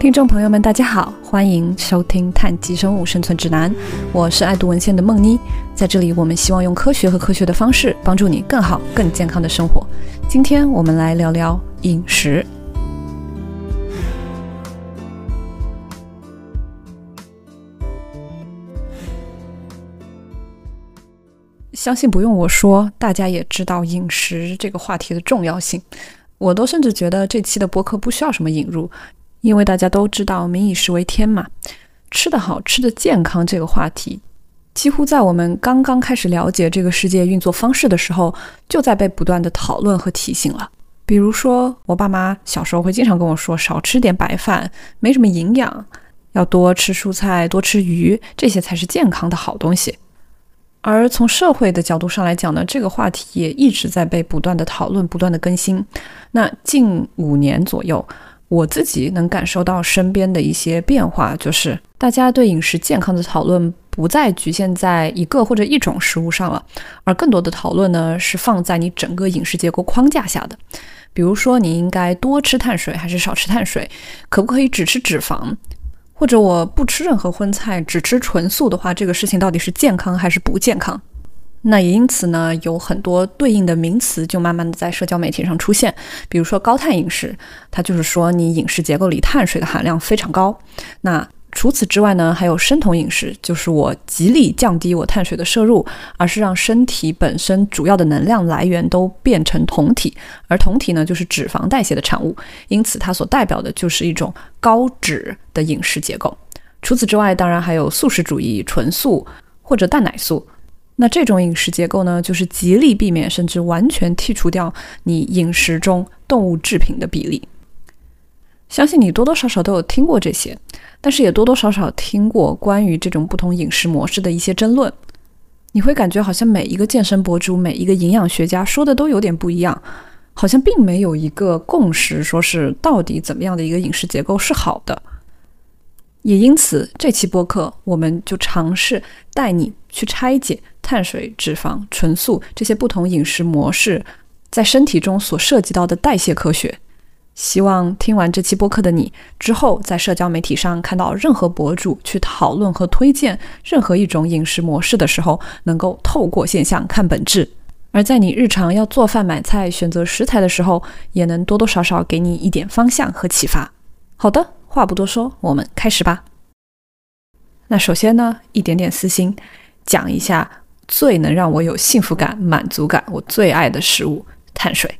听众朋友们，大家好，欢迎收听《碳基生物生存指南》，我是爱读文献的梦妮。在这里，我们希望用科学和科学的方式，帮助你更好、更健康的生活。今天我们来聊聊饮食。相信不用我说，大家也知道饮食这个话题的重要性。我都甚至觉得这期的播客不需要什么引入。因为大家都知道“民以食为天”嘛，吃得好、吃得健康这个话题，几乎在我们刚刚开始了解这个世界运作方式的时候，就在被不断的讨论和提醒了。比如说，我爸妈小时候会经常跟我说，少吃点白饭，没什么营养，要多吃蔬菜、多吃鱼，这些才是健康的好东西。而从社会的角度上来讲呢，这个话题也一直在被不断的讨论、不断的更新。那近五年左右。我自己能感受到身边的一些变化，就是大家对饮食健康的讨论不再局限在一个或者一种食物上了，而更多的讨论呢是放在你整个饮食结构框架下的。比如说，你应该多吃碳水还是少吃碳水？可不可以只吃脂肪？或者我不吃任何荤菜，只吃纯素的话，这个事情到底是健康还是不健康？那也因此呢，有很多对应的名词就慢慢的在社交媒体上出现，比如说高碳饮食，它就是说你饮食结构里碳水的含量非常高。那除此之外呢，还有生酮饮食，就是我极力降低我碳水的摄入，而是让身体本身主要的能量来源都变成酮体，而酮体呢就是脂肪代谢的产物，因此它所代表的就是一种高脂的饮食结构。除此之外，当然还有素食主义、纯素或者蛋奶素。那这种饮食结构呢，就是极力避免甚至完全剔除掉你饮食中动物制品的比例。相信你多多少少都有听过这些，但是也多多少少听过关于这种不同饮食模式的一些争论。你会感觉好像每一个健身博主、每一个营养学家说的都有点不一样，好像并没有一个共识，说是到底怎么样的一个饮食结构是好的。也因此，这期播客我们就尝试带你去拆解。碳水、脂肪、纯素这些不同饮食模式在身体中所涉及到的代谢科学，希望听完这期播客的你之后，在社交媒体上看到任何博主去讨论和推荐任何一种饮食模式的时候，能够透过现象看本质；而在你日常要做饭、买菜、选择食材的时候，也能多多少少给你一点方向和启发。好的，话不多说，我们开始吧。那首先呢，一点点私心，讲一下。最能让我有幸福感、满足感，我最爱的食物——碳水。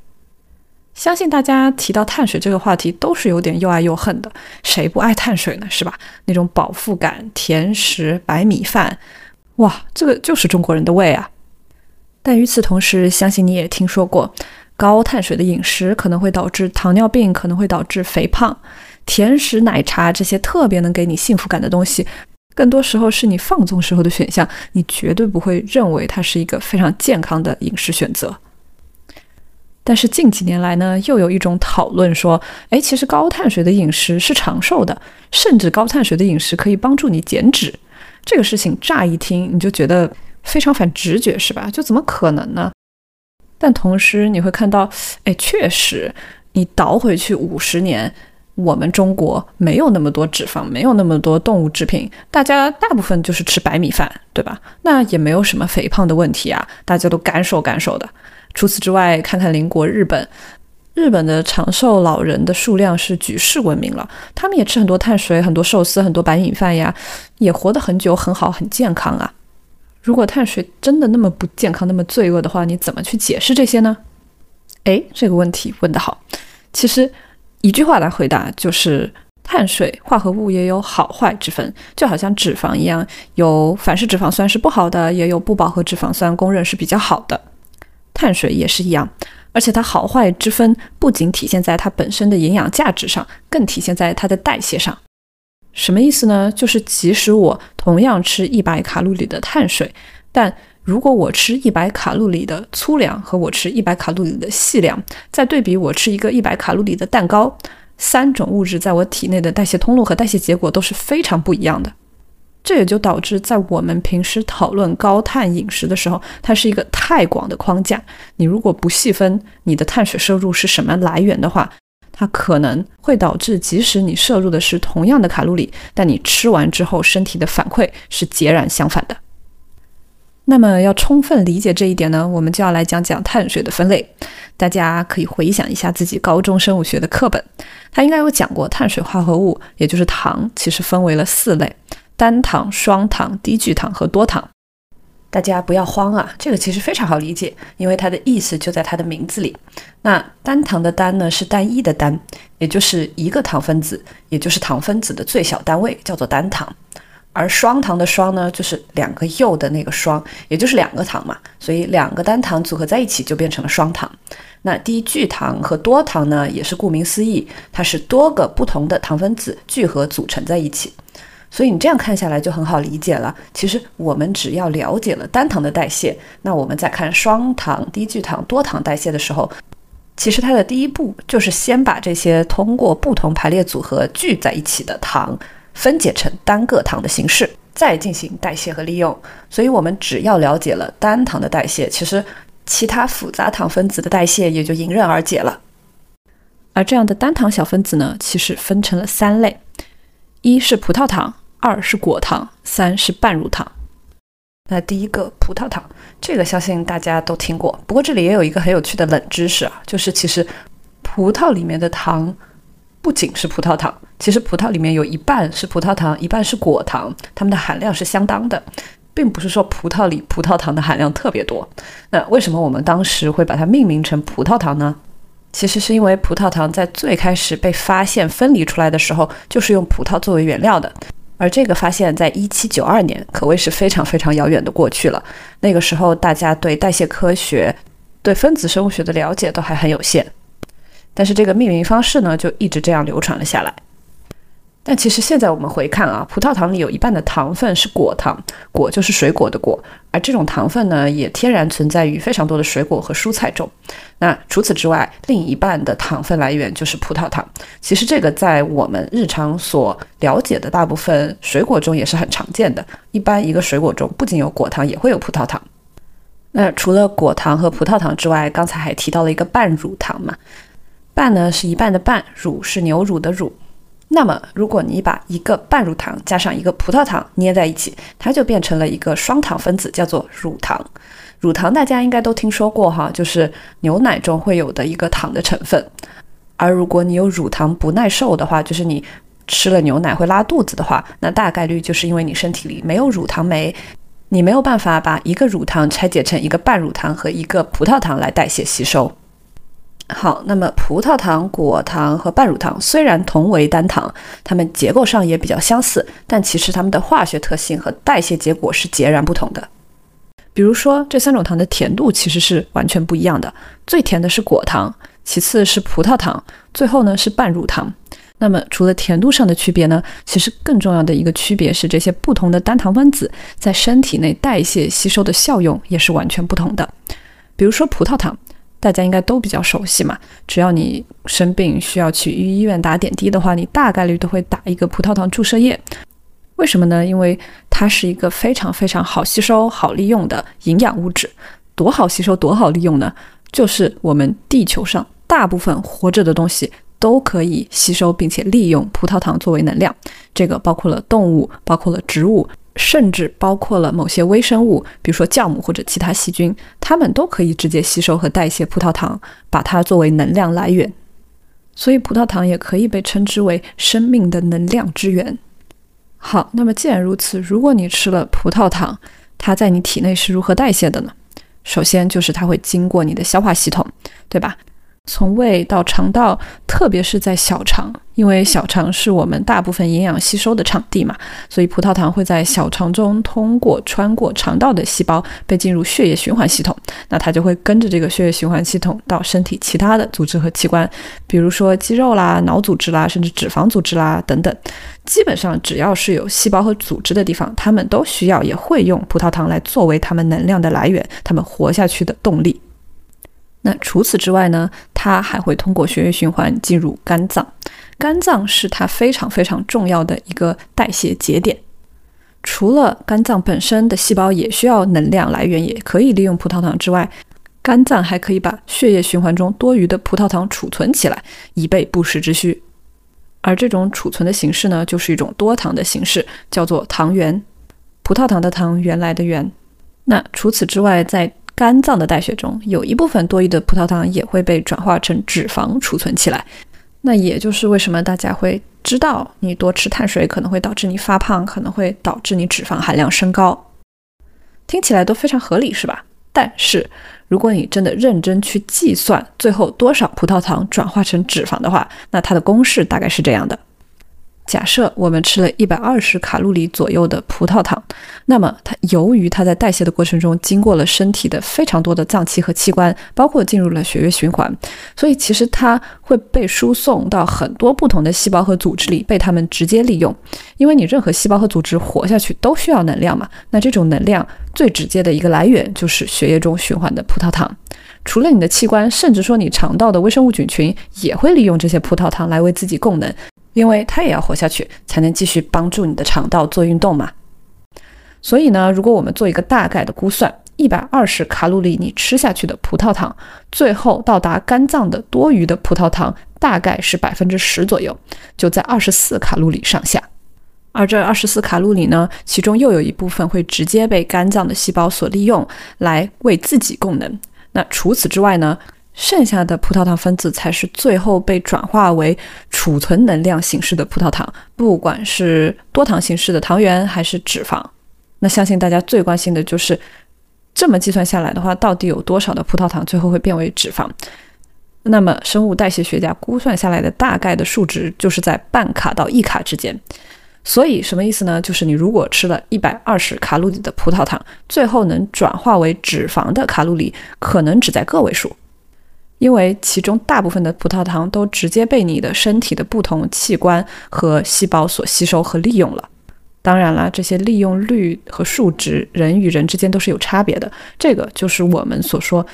相信大家提到碳水这个话题，都是有点又爱又恨的。谁不爱碳水呢？是吧？那种饱腹感、甜食、白米饭，哇，这个就是中国人的胃啊！但与此同时，相信你也听说过，高碳水的饮食可能会导致糖尿病，可能会导致肥胖。甜食、奶茶这些特别能给你幸福感的东西。更多时候是你放纵时候的选项，你绝对不会认为它是一个非常健康的饮食选择。但是近几年来呢，又有一种讨论说，哎，其实高碳水的饮食是长寿的，甚至高碳水的饮食可以帮助你减脂。这个事情乍一听你就觉得非常反直觉，是吧？就怎么可能呢？但同时你会看到，哎，确实，你倒回去五十年。我们中国没有那么多脂肪，没有那么多动物制品，大家大部分就是吃白米饭，对吧？那也没有什么肥胖的问题啊，大家都干瘦干瘦的。除此之外，看看邻国日本，日本的长寿老人的数量是举世闻名了，他们也吃很多碳水、很多寿司、很多白米饭呀，也活得很久、很好、很健康啊。如果碳水真的那么不健康、那么罪恶的话，你怎么去解释这些呢？诶，这个问题问得好，其实。一句话来回答，就是碳水化合物也有好坏之分，就好像脂肪一样，有反式脂肪酸是不好的，也有不饱和脂肪酸公认是比较好的。碳水也是一样，而且它好坏之分不仅体现在它本身的营养价值上，更体现在它的代谢上。什么意思呢？就是即使我同样吃一百卡路里的碳水，但如果我吃一百卡路里的粗粮和我吃一百卡路里的细粮，再对比我吃一个一百卡路里的蛋糕，三种物质在我体内的代谢通路和代谢结果都是非常不一样的。这也就导致在我们平时讨论高碳饮食的时候，它是一个太广的框架。你如果不细分你的碳水摄入是什么来源的话，它可能会导致即使你摄入的是同样的卡路里，但你吃完之后身体的反馈是截然相反的。那么要充分理解这一点呢，我们就要来讲讲碳水的分类。大家可以回想一下自己高中生物学的课本，它应该有讲过碳水化合物，也就是糖，其实分为了四类：单糖、双糖、低聚糖和多糖。大家不要慌啊，这个其实非常好理解，因为它的意思就在它的名字里。那单糖的单呢是单一的单，也就是一个糖分子，也就是糖分子的最小单位，叫做单糖。而双糖的双呢，就是两个右的那个双，也就是两个糖嘛，所以两个单糖组合在一起就变成了双糖。那低聚糖和多糖呢，也是顾名思义，它是多个不同的糖分子聚合组成在一起。所以你这样看下来就很好理解了。其实我们只要了解了单糖的代谢，那我们在看双糖、低聚糖、多糖代谢的时候，其实它的第一步就是先把这些通过不同排列组合聚在一起的糖分解成单个糖的形式，再进行代谢和利用。所以我们只要了解了单糖的代谢，其实其他复杂糖分子的代谢也就迎刃而解了。而这样的单糖小分子呢，其实分成了三类。一是葡萄糖，二是果糖，三是半乳糖。那第一个葡萄糖，这个相信大家都听过。不过这里也有一个很有趣的冷知识啊，就是其实葡萄里面的糖不仅是葡萄糖，其实葡萄里面有一半是葡萄糖，一半是果糖，它们的含量是相当的，并不是说葡萄里葡萄糖的含量特别多。那为什么我们当时会把它命名成葡萄糖呢？其实是因为葡萄糖在最开始被发现分离出来的时候，就是用葡萄作为原料的。而这个发现，在一七九二年，可谓是非常非常遥远的过去了。那个时候，大家对代谢科学、对分子生物学的了解都还很有限。但是这个命名方式呢，就一直这样流传了下来。但其实现在我们回看啊，葡萄糖里有一半的糖分是果糖，果就是水果的果，而这种糖分呢，也天然存在于非常多的水果和蔬菜中。那除此之外，另一半的糖分来源就是葡萄糖。其实这个在我们日常所了解的大部分水果中也是很常见的。一般一个水果中不仅有果糖，也会有葡萄糖。那除了果糖和葡萄糖之外，刚才还提到了一个半乳糖嘛？半呢是一半的半，乳是牛乳的乳。那么，如果你把一个半乳糖加上一个葡萄糖捏在一起，它就变成了一个双糖分子，叫做乳糖。乳糖大家应该都听说过哈，就是牛奶中会有的一个糖的成分。而如果你有乳糖不耐受的话，就是你吃了牛奶会拉肚子的话，那大概率就是因为你身体里没有乳糖酶，你没有办法把一个乳糖拆解成一个半乳糖和一个葡萄糖来代谢吸收。好，那么葡萄糖、果糖和半乳糖虽然同为单糖，它们结构上也比较相似，但其实它们的化学特性和代谢结果是截然不同的。比如说，这三种糖的甜度其实是完全不一样的。最甜的是果糖，其次是葡萄糖，最后呢是半乳糖。那么除了甜度上的区别呢，其实更重要的一个区别是，这些不同的单糖分子在身体内代谢吸收的效用也是完全不同的。比如说葡萄糖。大家应该都比较熟悉嘛。只要你生病需要去医院打点滴的话，你大概率都会打一个葡萄糖注射液。为什么呢？因为它是一个非常非常好吸收、好利用的营养物质。多好吸收、多好利用呢？就是我们地球上大部分活着的东西都可以吸收并且利用葡萄糖作为能量。这个包括了动物，包括了植物。甚至包括了某些微生物，比如说酵母或者其他细菌，它们都可以直接吸收和代谢葡萄糖，把它作为能量来源。所以葡萄糖也可以被称之为生命的能量之源。好，那么既然如此，如果你吃了葡萄糖，它在你体内是如何代谢的呢？首先就是它会经过你的消化系统，对吧？从胃到肠道，特别是在小肠。因为小肠是我们大部分营养吸收的场地嘛，所以葡萄糖会在小肠中通过穿过肠道的细胞被进入血液循环系统，那它就会跟着这个血液循环系统到身体其他的组织和器官，比如说肌肉啦、脑组织啦，甚至脂肪组织啦等等。基本上只要是有细胞和组织的地方，它们都需要也会用葡萄糖来作为它们能量的来源，它们活下去的动力。那除此之外呢，它还会通过血液循环进入肝脏。肝脏是它非常非常重要的一个代谢节点。除了肝脏本身的细胞也需要能量来源，也可以利用葡萄糖之外，肝脏还可以把血液循环中多余的葡萄糖储存起来，以备不时之需。而这种储存的形式呢，就是一种多糖的形式，叫做糖原。葡萄糖的糖，原来的原。那除此之外，在肝脏的代谢中，有一部分多余的葡萄糖也会被转化成脂肪储存起来。那也就是为什么大家会知道，你多吃碳水可能会导致你发胖，可能会导致你脂肪含量升高。听起来都非常合理，是吧？但是如果你真的认真去计算，最后多少葡萄糖转化成脂肪的话，那它的公式大概是这样的。假设我们吃了一百二十卡路里左右的葡萄糖，那么它由于它在代谢的过程中经过了身体的非常多的脏器和器官，包括进入了血液循环，所以其实它会被输送到很多不同的细胞和组织里，被它们直接利用。因为你任何细胞和组织活下去都需要能量嘛，那这种能量最直接的一个来源就是血液中循环的葡萄糖。除了你的器官，甚至说你肠道的微生物菌群也会利用这些葡萄糖来为自己供能。因为它也要活下去，才能继续帮助你的肠道做运动嘛。所以呢，如果我们做一个大概的估算，一百二十卡路里你吃下去的葡萄糖，最后到达肝脏的多余的葡萄糖大概是百分之十左右，就在二十四卡路里上下。而这二十四卡路里呢，其中又有一部分会直接被肝脏的细胞所利用，来为自己供能。那除此之外呢？剩下的葡萄糖分子才是最后被转化为储存能量形式的葡萄糖，不管是多糖形式的糖原还是脂肪。那相信大家最关心的就是，这么计算下来的话，到底有多少的葡萄糖最后会变为脂肪？那么生物代谢学家估算下来的大概的数值就是在半卡到一卡之间。所以什么意思呢？就是你如果吃了一百二十卡路里的葡萄糖，最后能转化为脂肪的卡路里可能只在个位数。因为其中大部分的葡萄糖都直接被你的身体的不同器官和细胞所吸收和利用了。当然了，这些利用率和数值，人与人之间都是有差别的。这个就是我们所说，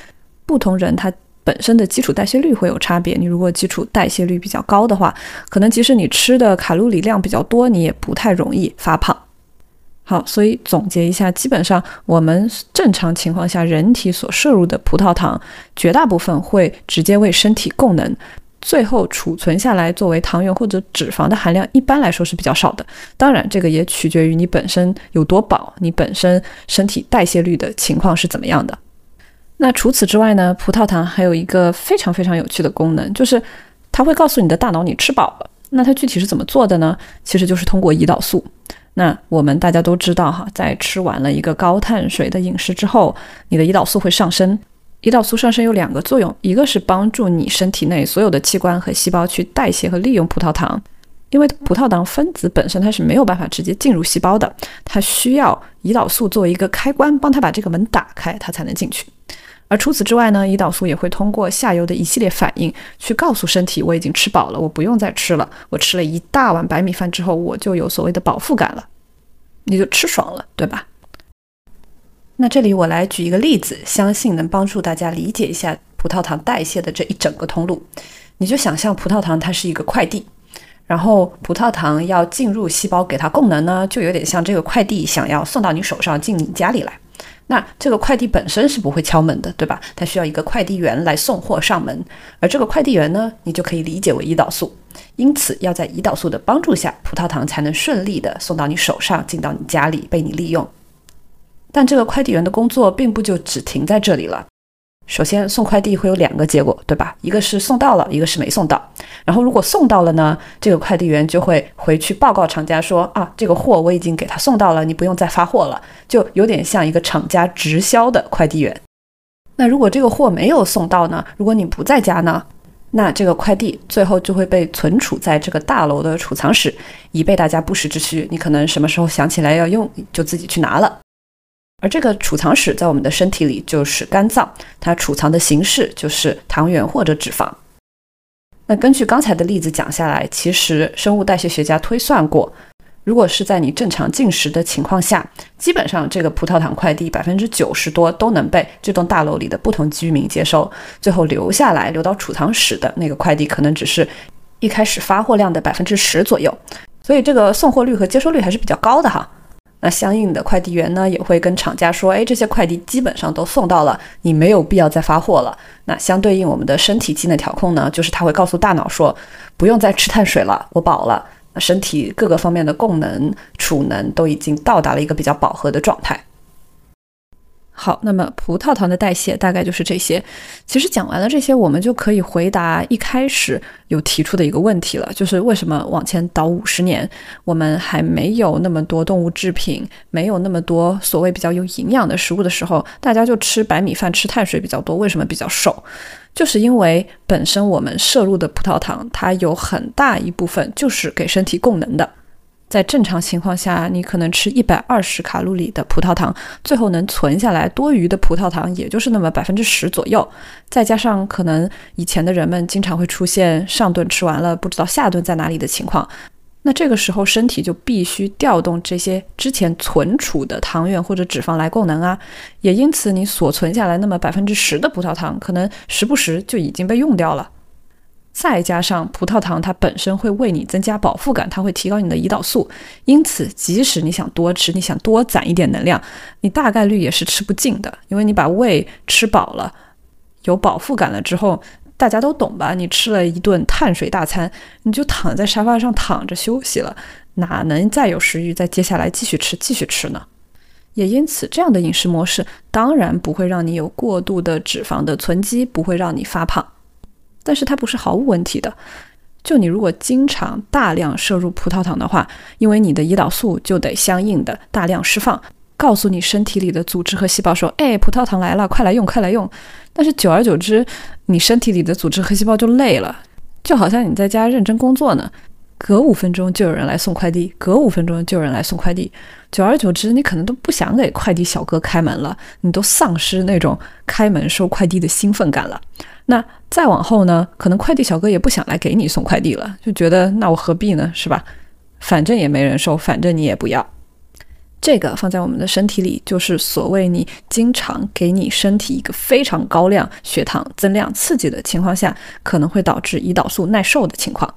不同人他本身的基础代谢率会有差别。你如果基础代谢率比较高的话，可能即使你吃的卡路里量比较多，你也不太容易发胖。好，所以总结一下，基本上我们正常情况下，人体所摄入的葡萄糖，绝大部分会直接为身体供能，最后储存下来作为糖原或者脂肪的含量，一般来说是比较少的。当然，这个也取决于你本身有多饱，你本身身体代谢率的情况是怎么样的。那除此之外呢，葡萄糖还有一个非常非常有趣的功能，就是它会告诉你的大脑你吃饱了。那它具体是怎么做的呢？其实就是通过胰岛素。那我们大家都知道哈，在吃完了一个高碳水的饮食之后，你的胰岛素会上升。胰岛素上升有两个作用，一个是帮助你身体内所有的器官和细胞去代谢和利用葡萄糖，因为葡萄糖分子本身它是没有办法直接进入细胞的，它需要胰岛素作为一个开关，帮它把这个门打开，它才能进去。而除此之外呢，胰岛素也会通过下游的一系列反应去告诉身体，我已经吃饱了，我不用再吃了。我吃了一大碗白米饭之后，我就有所谓的饱腹感了。你就吃爽了，对吧？那这里我来举一个例子，相信能帮助大家理解一下葡萄糖代谢的这一整个通路。你就想象葡萄糖它是一个快递，然后葡萄糖要进入细胞给它供能呢，就有点像这个快递想要送到你手上进你家里来。那这个快递本身是不会敲门的，对吧？它需要一个快递员来送货上门，而这个快递员呢，你就可以理解为胰岛素。因此，要在胰岛素的帮助下，葡萄糖才能顺利的送到你手上，进到你家里被你利用。但这个快递员的工作并不就只停在这里了。首先，送快递会有两个结果，对吧？一个是送到了，一个是没送到。然后，如果送到了呢，这个快递员就会回去报告厂家说啊，这个货我已经给他送到了，你不用再发货了，就有点像一个厂家直销的快递员。那如果这个货没有送到呢？如果你不在家呢？那这个快递最后就会被存储在这个大楼的储藏室，以备大家不时之需。你可能什么时候想起来要用，就自己去拿了。而这个储藏室在我们的身体里就是肝脏，它储藏的形式就是糖原或者脂肪。那根据刚才的例子讲下来，其实生物代谢学家推算过。如果是在你正常进食的情况下，基本上这个葡萄糖快递百分之九十多都能被这栋大楼里的不同居民接收，最后留下来留到储藏室的那个快递可能只是一开始发货量的百分之十左右，所以这个送货率和接收率还是比较高的哈。那相应的快递员呢，也会跟厂家说，哎，这些快递基本上都送到了，你没有必要再发货了。那相对应我们的身体机能调控呢，就是它会告诉大脑说，不用再吃碳水了，我饱了。身体各个方面的供能、储能都已经到达了一个比较饱和的状态。好，那么葡萄糖的代谢大概就是这些。其实讲完了这些，我们就可以回答一开始有提出的一个问题了，就是为什么往前倒五十年，我们还没有那么多动物制品，没有那么多所谓比较有营养的食物的时候，大家就吃白米饭、吃碳水比较多，为什么比较瘦？就是因为本身我们摄入的葡萄糖，它有很大一部分就是给身体供能的。在正常情况下，你可能吃一百二十卡路里的葡萄糖，最后能存下来多余的葡萄糖，也就是那么百分之十左右。再加上可能以前的人们经常会出现上顿吃完了不知道下顿在哪里的情况，那这个时候身体就必须调动这些之前存储的糖原或者脂肪来供能啊。也因此，你所存下来那么百分之十的葡萄糖，可能时不时就已经被用掉了。再加上葡萄糖，它本身会为你增加饱腹感，它会提高你的胰岛素，因此即使你想多吃，你想多攒一点能量，你大概率也是吃不尽的，因为你把胃吃饱了，有饱腹感了之后，大家都懂吧？你吃了一顿碳水大餐，你就躺在沙发上躺着休息了，哪能再有食欲再接下来继续吃继续吃呢？也因此，这样的饮食模式当然不会让你有过度的脂肪的存积，不会让你发胖。但是它不是毫无问题的，就你如果经常大量摄入葡萄糖的话，因为你的胰岛素就得相应的大量释放，告诉你身体里的组织和细胞说：“哎，葡萄糖来了，快来用，快来用。”但是久而久之，你身体里的组织和细胞就累了，就好像你在家认真工作呢，隔五分钟就有人来送快递，隔五分钟就有人来送快递，久而久之，你可能都不想给快递小哥开门了，你都丧失那种开门收快递的兴奋感了。那再往后呢？可能快递小哥也不想来给你送快递了，就觉得那我何必呢？是吧？反正也没人收，反正你也不要。这个放在我们的身体里，就是所谓你经常给你身体一个非常高量血糖增量刺激的情况下，可能会导致胰岛素耐受的情况。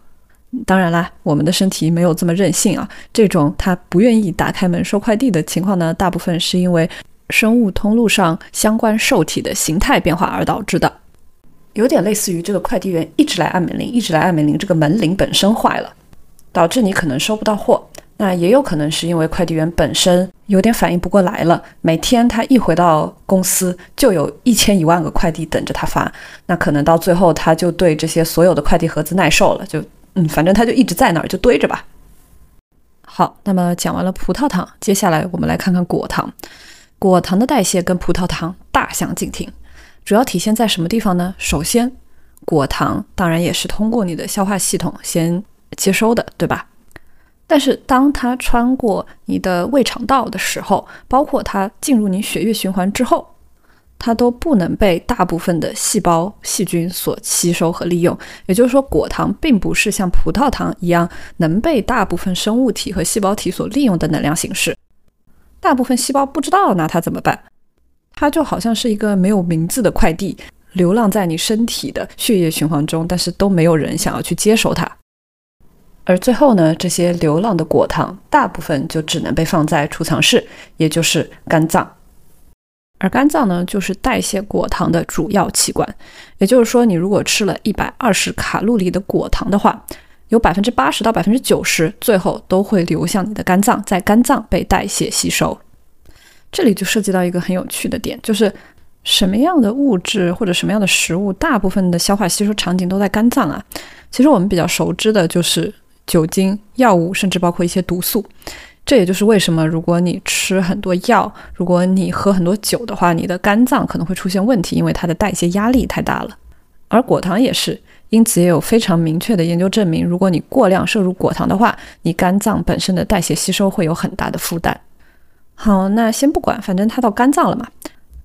当然啦，我们的身体没有这么任性啊。这种他不愿意打开门收快递的情况呢，大部分是因为生物通路上相关受体的形态变化而导致的。有点类似于这个快递员一直来按门铃，一直来按门铃，这个门铃本身坏了，导致你可能收不到货。那也有可能是因为快递员本身有点反应不过来了，每天他一回到公司就有一千一万个快递等着他发，那可能到最后他就对这些所有的快递盒子耐受了，就嗯，反正它就一直在那儿就堆着吧。好，那么讲完了葡萄糖，接下来我们来看看果糖。果糖的代谢跟葡萄糖大相径庭。主要体现在什么地方呢？首先，果糖当然也是通过你的消化系统先接收的，对吧？但是当它穿过你的胃肠道的时候，包括它进入你血液循环之后，它都不能被大部分的细胞细菌所吸收和利用。也就是说，果糖并不是像葡萄糖一样能被大部分生物体和细胞体所利用的能量形式。大部分细胞不知道，拿它怎么办？它就好像是一个没有名字的快递，流浪在你身体的血液循环中，但是都没有人想要去接收它。而最后呢，这些流浪的果糖大部分就只能被放在储藏室，也就是肝脏。而肝脏呢，就是代谢果糖的主要器官。也就是说，你如果吃了一百二十卡路里的果糖的话，有百分之八十到百分之九十最后都会流向你的肝脏，在肝脏被代谢吸收。这里就涉及到一个很有趣的点，就是什么样的物质或者什么样的食物，大部分的消化吸收场景都在肝脏啊。其实我们比较熟知的就是酒精、药物，甚至包括一些毒素。这也就是为什么，如果你吃很多药，如果你喝很多酒的话，你的肝脏可能会出现问题，因为它的代谢压力太大了。而果糖也是，因此也有非常明确的研究证明，如果你过量摄入果糖的话，你肝脏本身的代谢吸收会有很大的负担。好，那先不管，反正它到肝脏了嘛。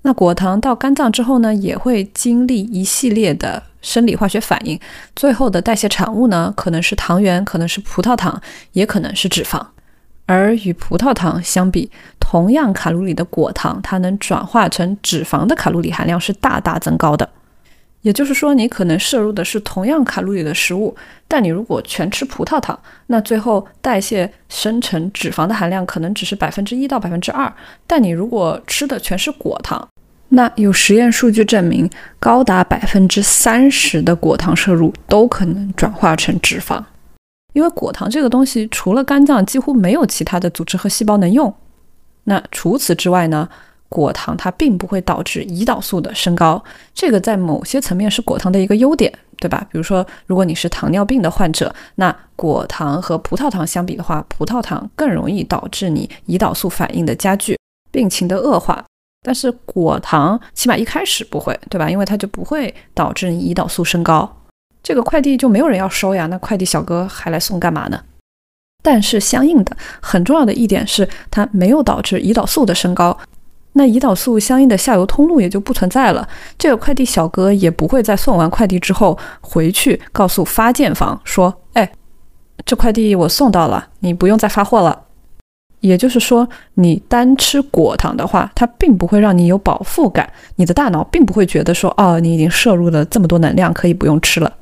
那果糖到肝脏之后呢，也会经历一系列的生理化学反应，最后的代谢产物呢，可能是糖原，可能是葡萄糖，也可能是脂肪。而与葡萄糖相比，同样卡路里的果糖，它能转化成脂肪的卡路里含量是大大增高的。也就是说，你可能摄入的是同样卡路里的食物，但你如果全吃葡萄糖，那最后代谢生成脂肪的含量可能只是百分之一到百分之二。但你如果吃的全是果糖，那有实验数据证明，高达百分之三十的果糖摄入都可能转化成脂肪。因为果糖这个东西，除了肝脏，几乎没有其他的组织和细胞能用。那除此之外呢？果糖它并不会导致胰岛素的升高，这个在某些层面是果糖的一个优点，对吧？比如说，如果你是糖尿病的患者，那果糖和葡萄糖相比的话，葡萄糖更容易导致你胰岛素反应的加剧，病情的恶化。但是果糖起码一开始不会，对吧？因为它就不会导致你胰岛素升高，这个快递就没有人要收呀，那快递小哥还来送干嘛呢？但是相应的很重要的一点是，它没有导致胰岛素的升高。那胰岛素相应的下游通路也就不存在了，这个快递小哥也不会在送完快递之后回去告诉发件方说：“哎，这快递我送到了，你不用再发货了。”也就是说，你单吃果糖的话，它并不会让你有饱腹感，你的大脑并不会觉得说：“哦，你已经摄入了这么多能量，可以不用吃了。”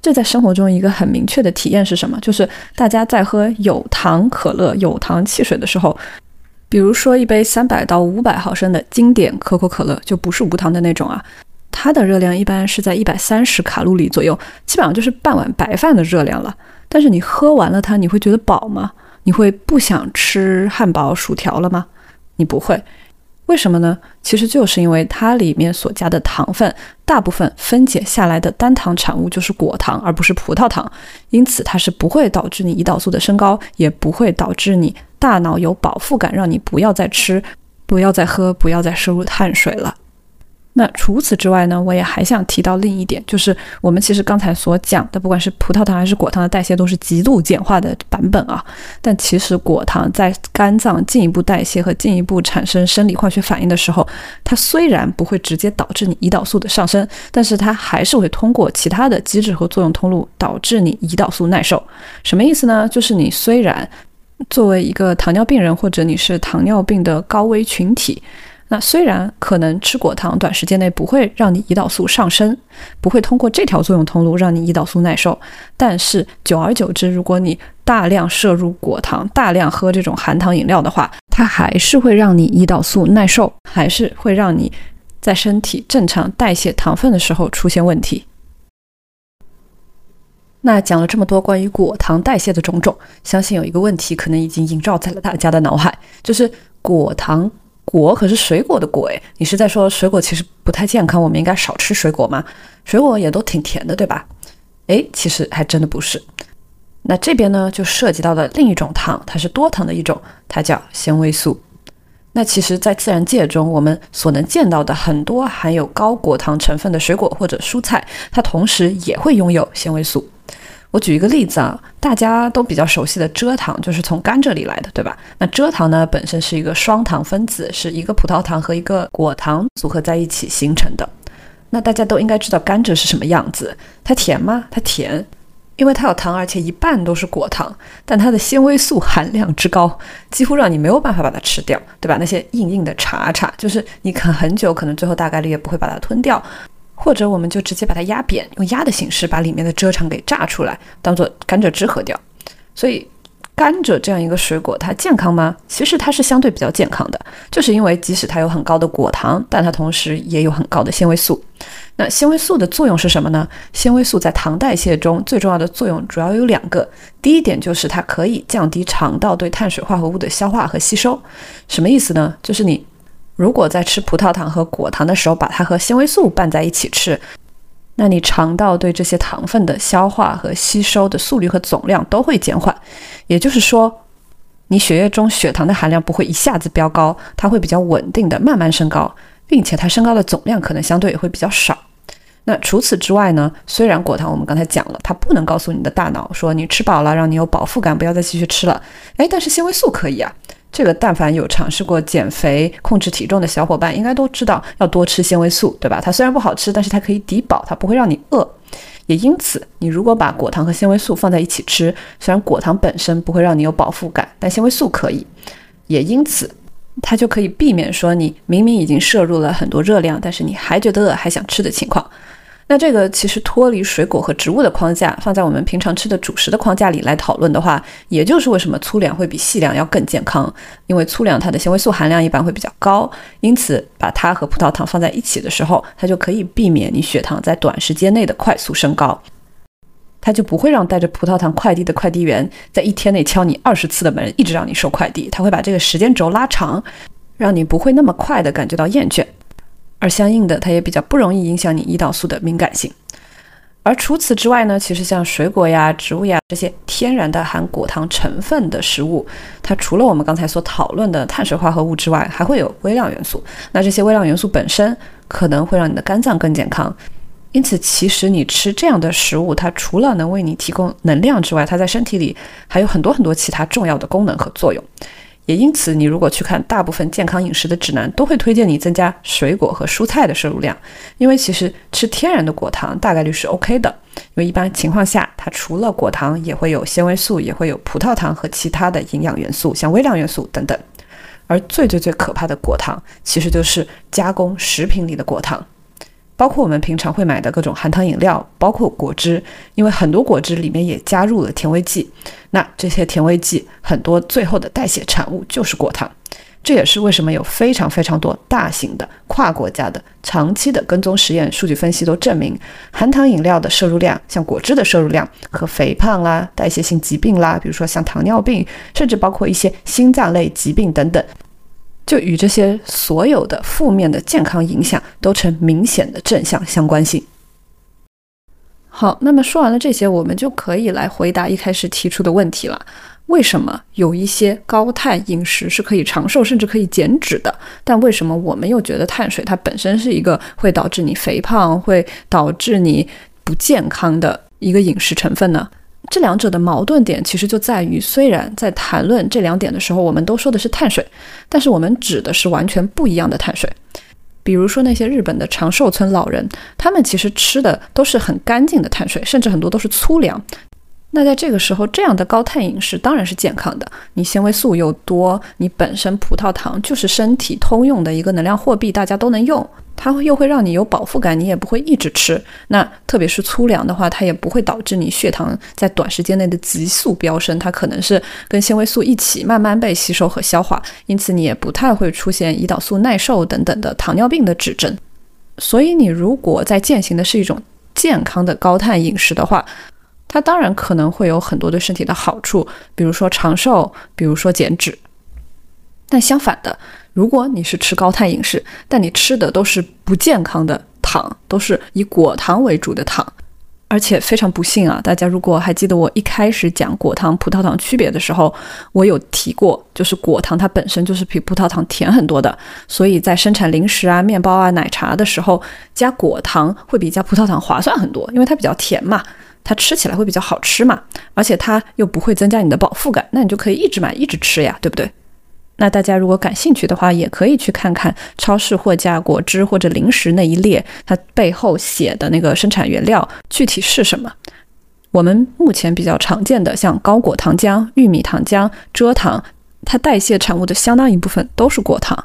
这在生活中一个很明确的体验是什么？就是大家在喝有糖可乐、有糖汽水的时候。比如说，一杯三百到五百毫升的经典可口可乐，就不是无糖的那种啊，它的热量一般是在一百三十卡路里左右，基本上就是半碗白饭的热量了。但是你喝完了它，你会觉得饱吗？你会不想吃汉堡、薯条了吗？你不会。为什么呢？其实就是因为它里面所加的糖分，大部分分解下来的单糖产物就是果糖，而不是葡萄糖，因此它是不会导致你胰岛素的升高，也不会导致你大脑有饱腹感，让你不要再吃、不要再喝、不要再摄入碳水了。那除此之外呢，我也还想提到另一点，就是我们其实刚才所讲的，不管是葡萄糖还是果糖的代谢都是极度简化的版本啊。但其实果糖在肝脏进一步代谢和进一步产生生理化学反应的时候，它虽然不会直接导致你胰岛素的上升，但是它还是会通过其他的机制和作用通路导致你胰岛素耐受。什么意思呢？就是你虽然作为一个糖尿病人，或者你是糖尿病的高危群体。那虽然可能吃果糖短时间内不会让你胰岛素上升，不会通过这条作用通路让你胰岛素耐受，但是久而久之，如果你大量摄入果糖、大量喝这种含糖饮料的话，它还是会让你胰岛素耐受，还是会让你在身体正常代谢糖分的时候出现问题。那讲了这么多关于果糖代谢的种种，相信有一个问题可能已经萦绕在了大家的脑海，就是果糖。果可是水果的果诶，你是在说水果其实不太健康，我们应该少吃水果吗？水果也都挺甜的，对吧？诶，其实还真的不是。那这边呢，就涉及到了另一种糖，它是多糖的一种，它叫纤维素。那其实，在自然界中，我们所能见到的很多含有高果糖成分的水果或者蔬菜，它同时也会拥有纤维素。我举一个例子啊，大家都比较熟悉的蔗糖就是从甘蔗里来的，对吧？那蔗糖呢本身是一个双糖分子，是一个葡萄糖和一个果糖组合在一起形成的。那大家都应该知道甘蔗是什么样子，它甜吗？它甜，因为它有糖，而且一半都是果糖，但它的纤维素含量之高，几乎让你没有办法把它吃掉，对吧？那些硬硬的茬茬，就是你啃很久，可能最后大概率也不会把它吞掉。或者我们就直接把它压扁，用压的形式把里面的蔗糖给榨出来，当做甘蔗汁喝掉。所以，甘蔗这样一个水果，它健康吗？其实它是相对比较健康的，就是因为即使它有很高的果糖，但它同时也有很高的纤维素。那纤维素的作用是什么呢？纤维素在糖代谢中最重要的作用主要有两个。第一点就是它可以降低肠道对碳水化合物的消化和吸收。什么意思呢？就是你。如果在吃葡萄糖和果糖的时候，把它和纤维素拌在一起吃，那你肠道对这些糖分的消化和吸收的速率和总量都会减缓。也就是说，你血液中血糖的含量不会一下子飙高，它会比较稳定的慢慢升高，并且它升高的总量可能相对也会比较少。那除此之外呢？虽然果糖我们刚才讲了，它不能告诉你的大脑说你吃饱了，让你有饱腹感，不要再继续吃了。诶，但是纤维素可以啊。这个但凡有尝试过减肥、控制体重的小伙伴，应该都知道要多吃纤维素，对吧？它虽然不好吃，但是它可以抵饱，它不会让你饿。也因此，你如果把果糖和纤维素放在一起吃，虽然果糖本身不会让你有饱腹感，但纤维素可以。也因此，它就可以避免说你明明已经摄入了很多热量，但是你还觉得饿，还想吃的情况。那这个其实脱离水果和植物的框架，放在我们平常吃的主食的框架里来讨论的话，也就是为什么粗粮会比细粮要更健康。因为粗粮它的纤维素含量一般会比较高，因此把它和葡萄糖放在一起的时候，它就可以避免你血糖在短时间内的快速升高。它就不会让带着葡萄糖快递的快递员在一天内敲你二十次的门，一直让你收快递。它会把这个时间轴拉长，让你不会那么快的感觉到厌倦。而相应的，它也比较不容易影响你胰岛素的敏感性。而除此之外呢，其实像水果呀、植物呀这些天然的含果糖成分的食物，它除了我们刚才所讨论的碳水化合物之外，还会有微量元素。那这些微量元素本身可能会让你的肝脏更健康。因此，其实你吃这样的食物，它除了能为你提供能量之外，它在身体里还有很多很多其他重要的功能和作用。也因此，你如果去看大部分健康饮食的指南，都会推荐你增加水果和蔬菜的摄入量，因为其实吃天然的果糖大概率是 OK 的，因为一般情况下，它除了果糖，也会有纤维素，也会有葡萄糖和其他的营养元素，像微量元素等等。而最最最可怕的果糖，其实就是加工食品里的果糖。包括我们平常会买的各种含糖饮料，包括果汁，因为很多果汁里面也加入了甜味剂。那这些甜味剂很多最后的代谢产物就是果糖。这也是为什么有非常非常多大型的跨国家的长期的跟踪实验数据分析都证明，含糖饮料的摄入量，像果汁的摄入量和肥胖啦、代谢性疾病啦，比如说像糖尿病，甚至包括一些心脏类疾病等等。就与这些所有的负面的健康影响都呈明显的正向相关性。好，那么说完了这些，我们就可以来回答一开始提出的问题了：为什么有一些高碳饮食是可以长寿，甚至可以减脂的？但为什么我们又觉得碳水它本身是一个会导致你肥胖、会导致你不健康的一个饮食成分呢？这两者的矛盾点其实就在于，虽然在谈论这两点的时候，我们都说的是碳水，但是我们指的是完全不一样的碳水。比如说那些日本的长寿村老人，他们其实吃的都是很干净的碳水，甚至很多都是粗粮。那在这个时候，这样的高碳饮食当然是健康的，你纤维素又多，你本身葡萄糖就是身体通用的一个能量货币，大家都能用。它又会让你有饱腹感，你也不会一直吃。那特别是粗粮的话，它也不会导致你血糖在短时间内的急速飙升，它可能是跟纤维素一起慢慢被吸收和消化，因此你也不太会出现胰岛素耐受等等的糖尿病的指征。所以你如果在践行的是一种健康的高碳饮食的话，它当然可能会有很多对身体的好处，比如说长寿，比如说减脂。但相反的，如果你是吃高碳饮食，但你吃的都是不健康的糖，都是以果糖为主的糖，而且非常不幸啊！大家如果还记得我一开始讲果糖、葡萄糖区别的时候，我有提过，就是果糖它本身就是比葡萄糖甜很多的，所以在生产零食啊、面包啊、奶茶的时候，加果糖会比加葡萄糖划算很多，因为它比较甜嘛，它吃起来会比较好吃嘛，而且它又不会增加你的饱腹感，那你就可以一直买一直吃呀，对不对？那大家如果感兴趣的话，也可以去看看超市货架果汁或者零食那一列，它背后写的那个生产原料具体是什么。我们目前比较常见的，像高果糖浆、玉米糖浆、蔗糖，它代谢产物的相当一部分都是果糖。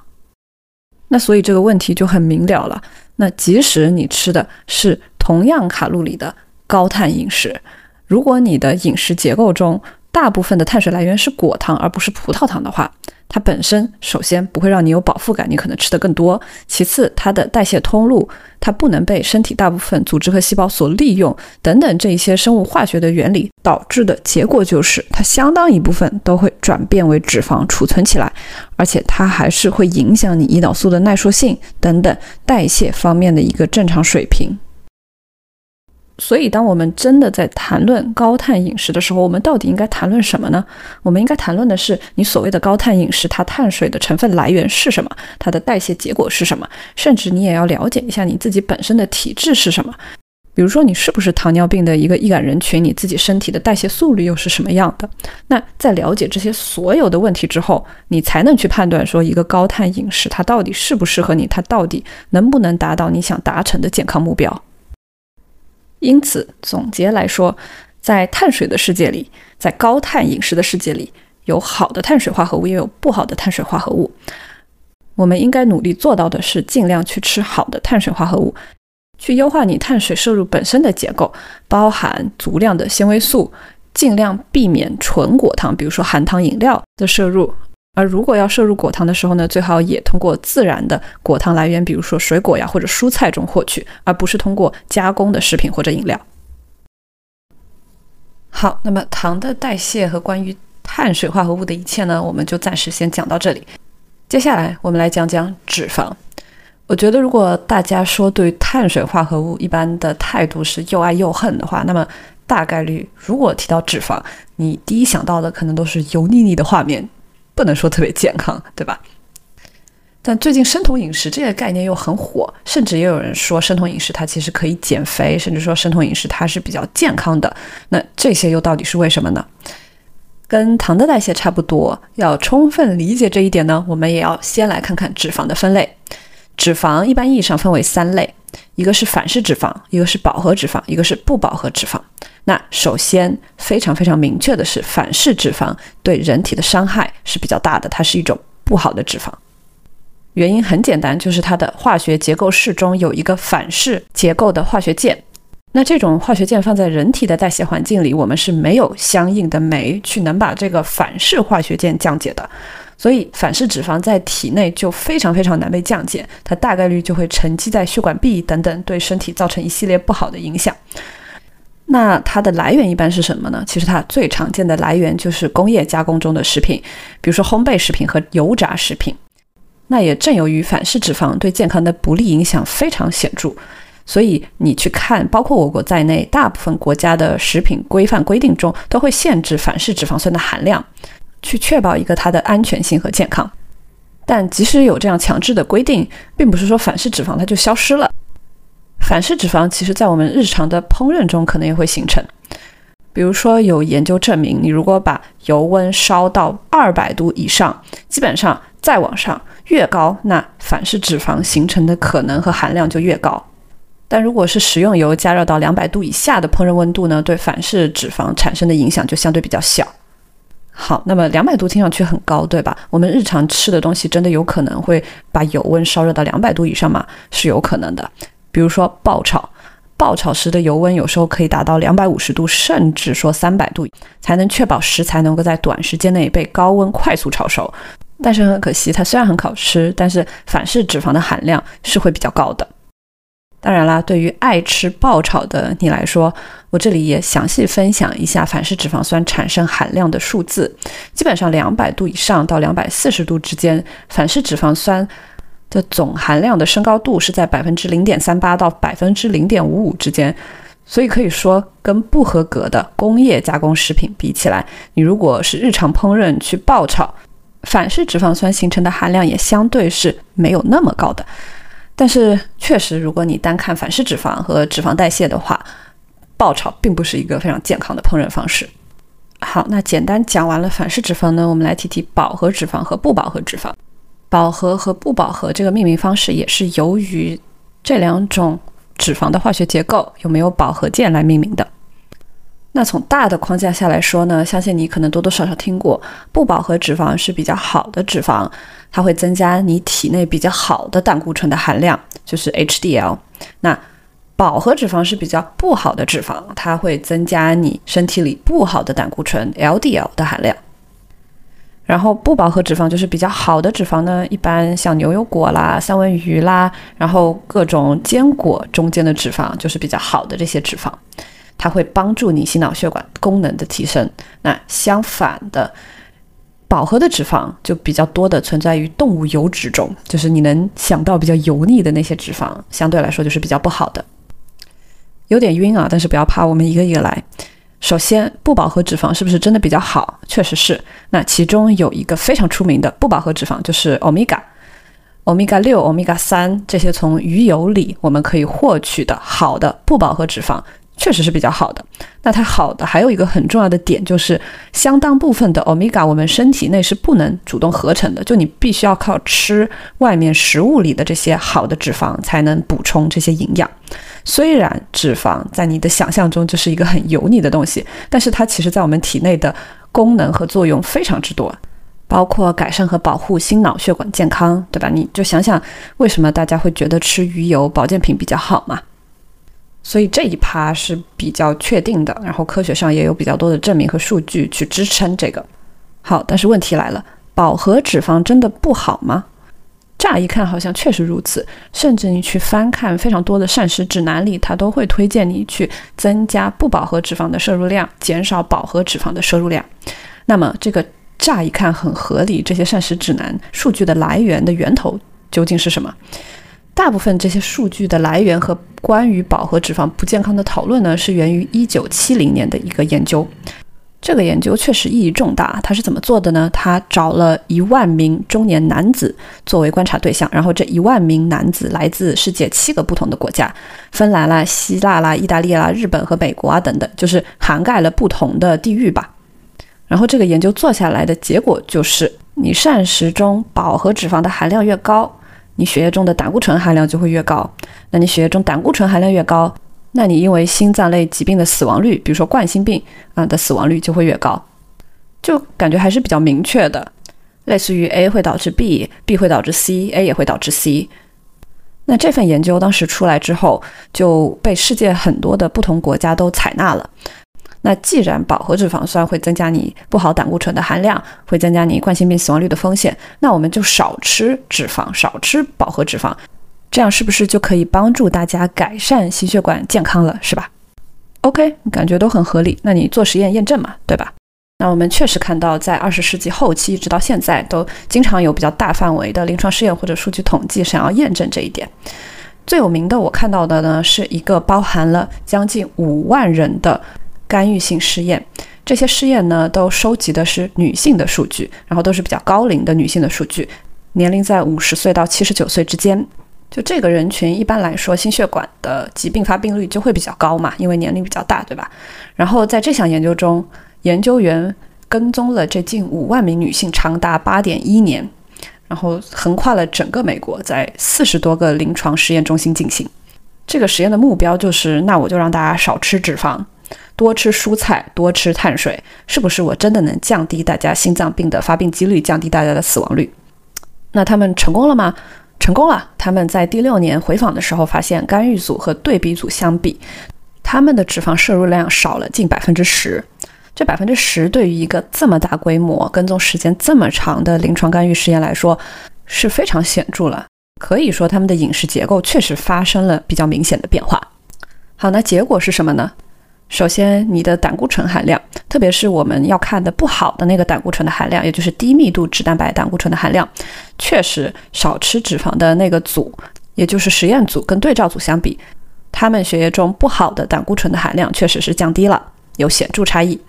那所以这个问题就很明了了。那即使你吃的是同样卡路里的高碳饮食，如果你的饮食结构中大部分的碳水来源是果糖而不是葡萄糖的话，它本身首先不会让你有饱腹感，你可能吃的更多。其次，它的代谢通路它不能被身体大部分组织和细胞所利用，等等这一些生物化学的原理导致的结果就是，它相当一部分都会转变为脂肪储存起来，而且它还是会影响你胰岛素的耐受性等等代谢方面的一个正常水平。所以，当我们真的在谈论高碳饮食的时候，我们到底应该谈论什么呢？我们应该谈论的是你所谓的高碳饮食，它碳水的成分来源是什么，它的代谢结果是什么，甚至你也要了解一下你自己本身的体质是什么。比如说，你是不是糖尿病的一个易感人群？你自己身体的代谢速率又是什么样的？那在了解这些所有的问题之后，你才能去判断说，一个高碳饮食它到底适不适合你，它到底能不能达到你想达成的健康目标。因此，总结来说，在碳水的世界里，在高碳饮食的世界里，有好的碳水化合物，也有不好的碳水化合物。我们应该努力做到的是，尽量去吃好的碳水化合物，去优化你碳水摄入本身的结构，包含足量的纤维素，尽量避免纯果糖，比如说含糖饮料的摄入。而如果要摄入果糖的时候呢，最好也通过自然的果糖来源，比如说水果呀或者蔬菜中获取，而不是通过加工的食品或者饮料。好，那么糖的代谢和关于碳水化合物的一切呢，我们就暂时先讲到这里。接下来我们来讲讲脂肪。我觉得如果大家说对碳水化合物一般的态度是又爱又恨的话，那么大概率如果提到脂肪，你第一想到的可能都是油腻腻的画面。不能说特别健康，对吧？但最近生酮饮食这个概念又很火，甚至也有人说生酮饮食它其实可以减肥，甚至说生酮饮食它是比较健康的。那这些又到底是为什么呢？跟糖的代谢差不多。要充分理解这一点呢，我们也要先来看看脂肪的分类。脂肪一般意义上分为三类，一个是反式脂肪，一个是饱和脂肪，一个是不饱和脂肪。那首先非常非常明确的是，反式脂肪对人体的伤害是比较大的，它是一种不好的脂肪。原因很简单，就是它的化学结构式中有一个反式结构的化学键。那这种化学键放在人体的代谢环境里，我们是没有相应的酶去能把这个反式化学键降解的，所以反式脂肪在体内就非常非常难被降解，它大概率就会沉积在血管壁等等，对身体造成一系列不好的影响。那它的来源一般是什么呢？其实它最常见的来源就是工业加工中的食品，比如说烘焙食品和油炸食品。那也正由于反式脂肪对健康的不利影响非常显著，所以你去看，包括我国在内，大部分国家的食品规范规定中都会限制反式脂肪酸的含量，去确保一个它的安全性和健康。但即使有这样强制的规定，并不是说反式脂肪它就消失了。反式脂肪其实，在我们日常的烹饪中可能也会形成。比如说，有研究证明，你如果把油温烧到二百度以上，基本上再往上越高，那反式脂肪形成的可能和含量就越高。但如果是食用油加热到两百度以下的烹饪温度呢，对反式脂肪产生的影响就相对比较小。好，那么两百度听上去很高，对吧？我们日常吃的东西真的有可能会把油温烧热到两百度以上吗？是有可能的。比如说爆炒，爆炒时的油温有时候可以达到两百五十度，甚至说三百度，才能确保食材能够在短时间内被高温快速炒熟。但是很可惜，它虽然很好吃，但是反式脂肪的含量是会比较高的。当然啦，对于爱吃爆炒的你来说，我这里也详细分享一下反式脂肪酸产生含量的数字。基本上两百度以上到两百四十度之间，反式脂肪酸。的总含量的升高度是在百分之零点三八到百分之零点五五之间，所以可以说跟不合格的工业加工食品比起来，你如果是日常烹饪去爆炒，反式脂肪酸形成的含量也相对是没有那么高的。但是确实，如果你单看反式脂肪和脂肪代谢的话，爆炒并不是一个非常健康的烹饪方式。好，那简单讲完了反式脂肪呢，我们来提提饱和脂肪和不饱和脂肪。饱和和不饱和这个命名方式也是由于这两种脂肪的化学结构有没有饱和键来命名的。那从大的框架下来说呢，相信你可能多多少少听过，不饱和脂肪是比较好的脂肪，它会增加你体内比较好的胆固醇的含量，就是 HDL。那饱和脂肪是比较不好的脂肪，它会增加你身体里不好的胆固醇 LDL 的含量。然后不饱和脂肪就是比较好的脂肪呢，一般像牛油果啦、三文鱼啦，然后各种坚果中间的脂肪就是比较好的这些脂肪，它会帮助你心脑血管功能的提升。那相反的，饱和的脂肪就比较多的存在于动物油脂中，就是你能想到比较油腻的那些脂肪，相对来说就是比较不好的。有点晕啊，但是不要怕，我们一个一个来。首先，不饱和脂肪是不是真的比较好？确实是。那其中有一个非常出名的不饱和脂肪，就是欧米伽、欧米伽六、欧米伽三这些从鱼油里我们可以获取的好的不饱和脂肪，确实是比较好的。那它好的还有一个很重要的点，就是相当部分的欧米伽我们身体内是不能主动合成的，就你必须要靠吃外面食物里的这些好的脂肪才能补充这些营养。虽然脂肪在你的想象中就是一个很油腻的东西，但是它其实在我们体内的功能和作用非常之多，包括改善和保护心脑血管健康，对吧？你就想想，为什么大家会觉得吃鱼油保健品比较好嘛？所以这一趴是比较确定的，然后科学上也有比较多的证明和数据去支撑这个。好，但是问题来了，饱和脂肪真的不好吗？乍一看好像确实如此，甚至你去翻看非常多的膳食指南里，它都会推荐你去增加不饱和脂肪的摄入量，减少饱和脂肪的摄入量。那么这个乍一看很合理，这些膳食指南数据的来源的源头究竟是什么？大部分这些数据的来源和关于饱和脂肪不健康的讨论呢，是源于一九七零年的一个研究。这个研究确实意义重大。他是怎么做的呢？他找了一万名中年男子作为观察对象，然后这一万名男子来自世界七个不同的国家，芬兰啦、希腊啦、意大利啦、日本和美国啊等等，就是涵盖了不同的地域吧。然后这个研究做下来的结果就是，你膳食中饱和脂肪的含量越高，你血液中的胆固醇含量就会越高。那你血液中胆固醇含量越高。那你因为心脏类疾病的死亡率，比如说冠心病啊的死亡率就会越高，就感觉还是比较明确的，类似于 A 会导致 B，B 会导致 C，A 也会导致 C。那这份研究当时出来之后，就被世界很多的不同国家都采纳了。那既然饱和脂肪酸会增加你不好胆固醇的含量，会增加你冠心病死亡率的风险，那我们就少吃脂肪，少吃饱和脂肪。这样是不是就可以帮助大家改善心血管健康了，是吧？OK，感觉都很合理。那你做实验验证嘛，对吧？那我们确实看到，在二十世纪后期一直到现在，都经常有比较大范围的临床试验或者数据统计想要验证这一点。最有名的我看到的呢，是一个包含了将近五万人的干预性试验。这些试验呢，都收集的是女性的数据，然后都是比较高龄的女性的数据，年龄在五十岁到七十九岁之间。就这个人群，一般来说，心血管的疾病发病率就会比较高嘛，因为年龄比较大，对吧？然后在这项研究中，研究员跟踪了这近五万名女性长达八点一年，然后横跨了整个美国，在四十多个临床实验中心进行。这个实验的目标就是，那我就让大家少吃脂肪，多吃蔬菜，多吃碳水，是不是我真的能降低大家心脏病的发病几率，降低大家的死亡率？那他们成功了吗？成功了！他们在第六年回访的时候发现，干预组和对比组相比，他们的脂肪摄入量少了近百分之十。这百分之十对于一个这么大规模、跟踪时间这么长的临床干预实验来说，是非常显著了。可以说，他们的饮食结构确实发生了比较明显的变化。好，那结果是什么呢？首先，你的胆固醇含量，特别是我们要看的不好的那个胆固醇的含量，也就是低密度脂蛋白胆固醇的含量，确实少吃脂肪的那个组，也就是实验组跟对照组相比，他们血液中不好的胆固醇的含量确实是降低了，有显著差异。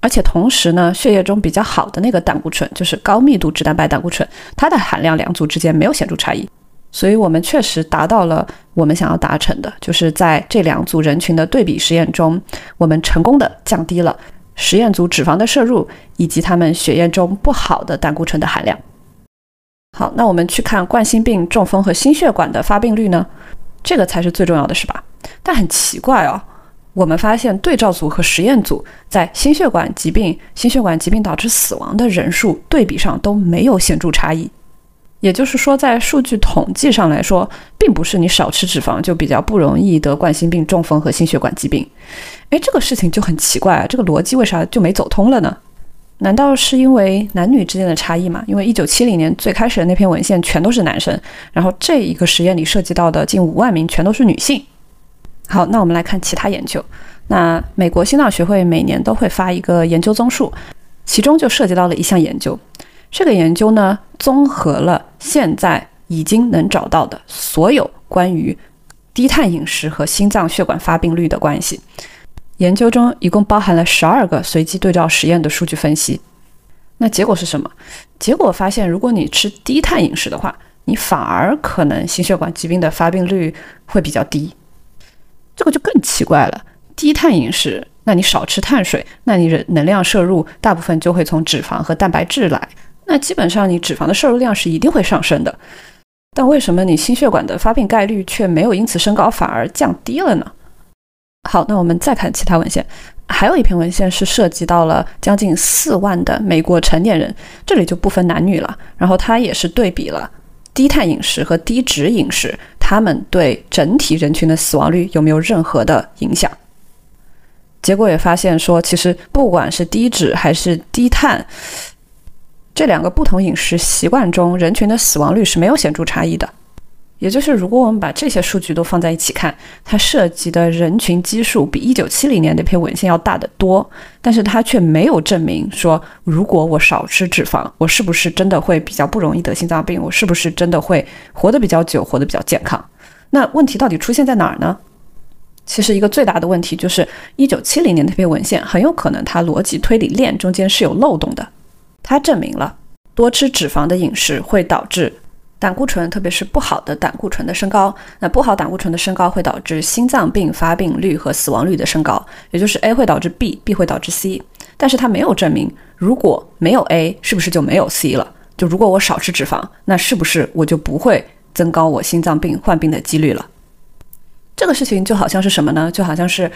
而且同时呢，血液中比较好的那个胆固醇，就是高密度脂蛋白胆固醇，它的含量两组之间没有显著差异。所以我们确实达到了我们想要达成的，就是在这两组人群的对比实验中，我们成功的降低了实验组脂肪的摄入以及他们血液中不好的胆固醇的含量。好，那我们去看冠心病、中风和心血管的发病率呢？这个才是最重要的，是吧？但很奇怪哦，我们发现对照组和实验组在心血管疾病、心血管疾病导致死亡的人数对比上都没有显著差异。也就是说，在数据统计上来说，并不是你少吃脂肪就比较不容易得冠心病、中风和心血管疾病。哎，这个事情就很奇怪啊，这个逻辑为啥就没走通了呢？难道是因为男女之间的差异吗？因为一九七零年最开始的那篇文献全都是男生，然后这一个实验里涉及到的近五万名全都是女性。好，那我们来看其他研究。那美国心脏学会每年都会发一个研究综述，其中就涉及到了一项研究。这个研究呢，综合了现在已经能找到的所有关于低碳饮食和心脏血管发病率的关系。研究中一共包含了十二个随机对照实验的数据分析。那结果是什么？结果发现，如果你吃低碳饮食的话，你反而可能心血管疾病的发病率会比较低。这个就更奇怪了。低碳饮食，那你少吃碳水，那你的能量摄入大部分就会从脂肪和蛋白质来。那基本上你脂肪的摄入量是一定会上升的，但为什么你心血管的发病概率却没有因此升高，反而降低了呢？好，那我们再看其他文献，还有一篇文献是涉及到了将近四万的美国成年人，这里就不分男女了，然后它也是对比了低碳饮食和低脂饮食，它。它们对整体人群的死亡率有没有任何的影响。结果也发现说，其实不管是低脂还是低碳，这两个不同饮食习惯中，人群的死亡率是没有显著差异的。也就是，如果我们把这些数据都放在一起看，它涉及的人群基数比一九七零年那篇文献要大得多，但是它却没有证明说，如果我少吃脂肪，我是不是真的会比较不容易得心脏病？我是不是真的会活得比较久，活得比较健康？那问题到底出现在哪儿呢？其实一个最大的问题就是，一九七零年那篇文献很有可能它逻辑推理链中间是有漏洞的，它证明了多吃脂肪的饮食会导致。胆固醇，特别是不好的胆固醇的升高，那不好胆固醇的升高会导致心脏病发病率和死亡率的升高，也就是 A 会导致 B，B 会导致 C。但是它没有证明，如果没有 A，是不是就没有 C 了？就如果我少吃脂肪，那是不是我就不会增高我心脏病患病的几率了？这个事情就好像是什么呢？就好像是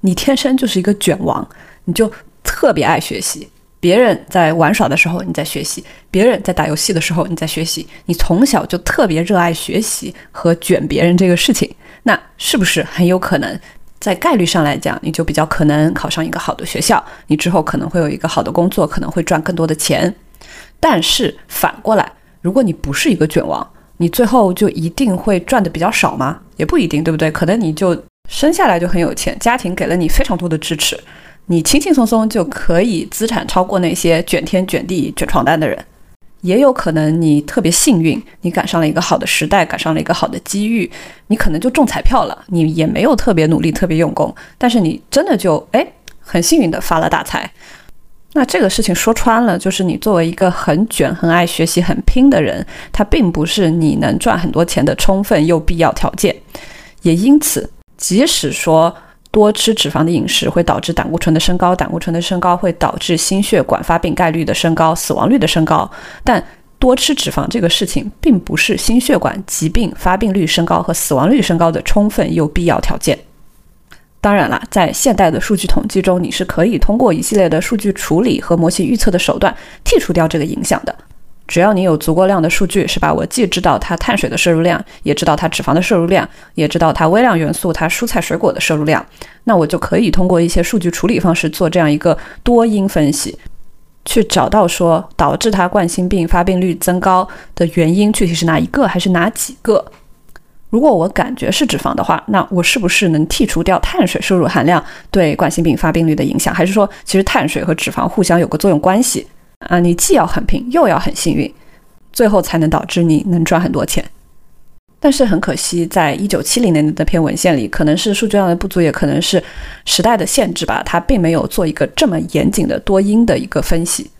你天生就是一个卷王，你就特别爱学习。别人在玩耍的时候，你在学习；别人在打游戏的时候，你在学习。你从小就特别热爱学习和卷别人这个事情，那是不是很有可能，在概率上来讲，你就比较可能考上一个好的学校，你之后可能会有一个好的工作，可能会赚更多的钱。但是反过来，如果你不是一个卷王，你最后就一定会赚的比较少吗？也不一定，对不对？可能你就生下来就很有钱，家庭给了你非常多的支持。你轻轻松松就可以资产超过那些卷天卷地卷床单的人，也有可能你特别幸运，你赶上了一个好的时代，赶上了一个好的机遇，你可能就中彩票了。你也没有特别努力、特别用功，但是你真的就哎很幸运的发了大财。那这个事情说穿了，就是你作为一个很卷、很爱学习、很拼的人，它并不是你能赚很多钱的充分又必要条件。也因此，即使说。多吃脂肪的饮食会导致胆固醇的升高，胆固醇的升高会导致心血管发病概率的升高、死亡率的升高。但多吃脂肪这个事情并不是心血管疾病发病率升高和死亡率升高的充分又必要条件。当然了，在现代的数据统计中，你是可以通过一系列的数据处理和模型预测的手段剔除掉这个影响的。只要你有足够量的数据，是吧？我既知道它碳水的摄入量，也知道它脂肪的摄入量，也知道它微量元素、它蔬菜水果的摄入量，那我就可以通过一些数据处理方式做这样一个多因分析，去找到说导致它冠心病发病率增高的原因具体是哪一个，还是哪几个？如果我感觉是脂肪的话，那我是不是能剔除掉碳水摄入含量对冠心病发病率的影响？还是说其实碳水和脂肪互相有个作用关系？啊，你既要很拼，又要很幸运，最后才能导致你能赚很多钱。但是很可惜，在一九七零年的那篇文献里，可能是数据量的不足，也可能是时代的限制吧，它并没有做一个这么严谨的多因的一个分析，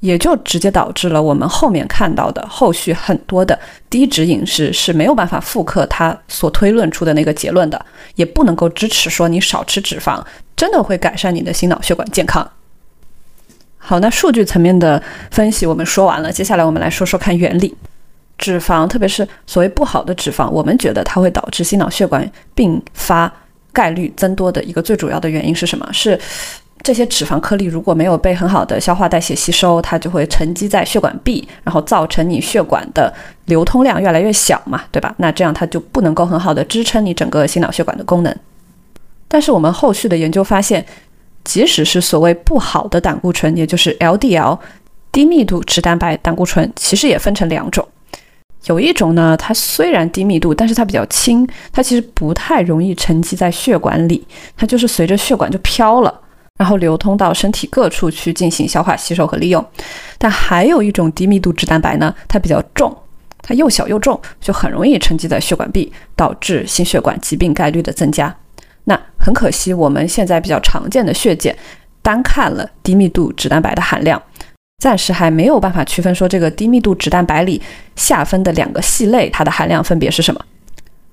也就直接导致了我们后面看到的后续很多的低脂饮食是没有办法复刻它所推论出的那个结论的，也不能够支持说你少吃脂肪真的会改善你的心脑血管健康。好，那数据层面的分析我们说完了，接下来我们来说说看原理。脂肪，特别是所谓不好的脂肪，我们觉得它会导致心脑血管并发概率增多的一个最主要的原因是什么？是这些脂肪颗粒如果没有被很好的消化代谢吸收，它就会沉积在血管壁，然后造成你血管的流通量越来越小嘛，对吧？那这样它就不能够很好的支撑你整个心脑血管的功能。但是我们后续的研究发现。即使是所谓不好的胆固醇，也就是 LDL 低密度脂蛋白胆固醇，其实也分成两种。有一种呢，它虽然低密度，但是它比较轻，它其实不太容易沉积在血管里，它就是随着血管就飘了，然后流通到身体各处去进行消化吸收和利用。但还有一种低密度脂蛋白呢，它比较重，它又小又重，就很容易沉积在血管壁，导致心血管疾病概率的增加。那很可惜，我们现在比较常见的血检，单看了低密度脂蛋白的含量，暂时还没有办法区分说这个低密度脂蛋白里下分的两个系类，它的含量分别是什么。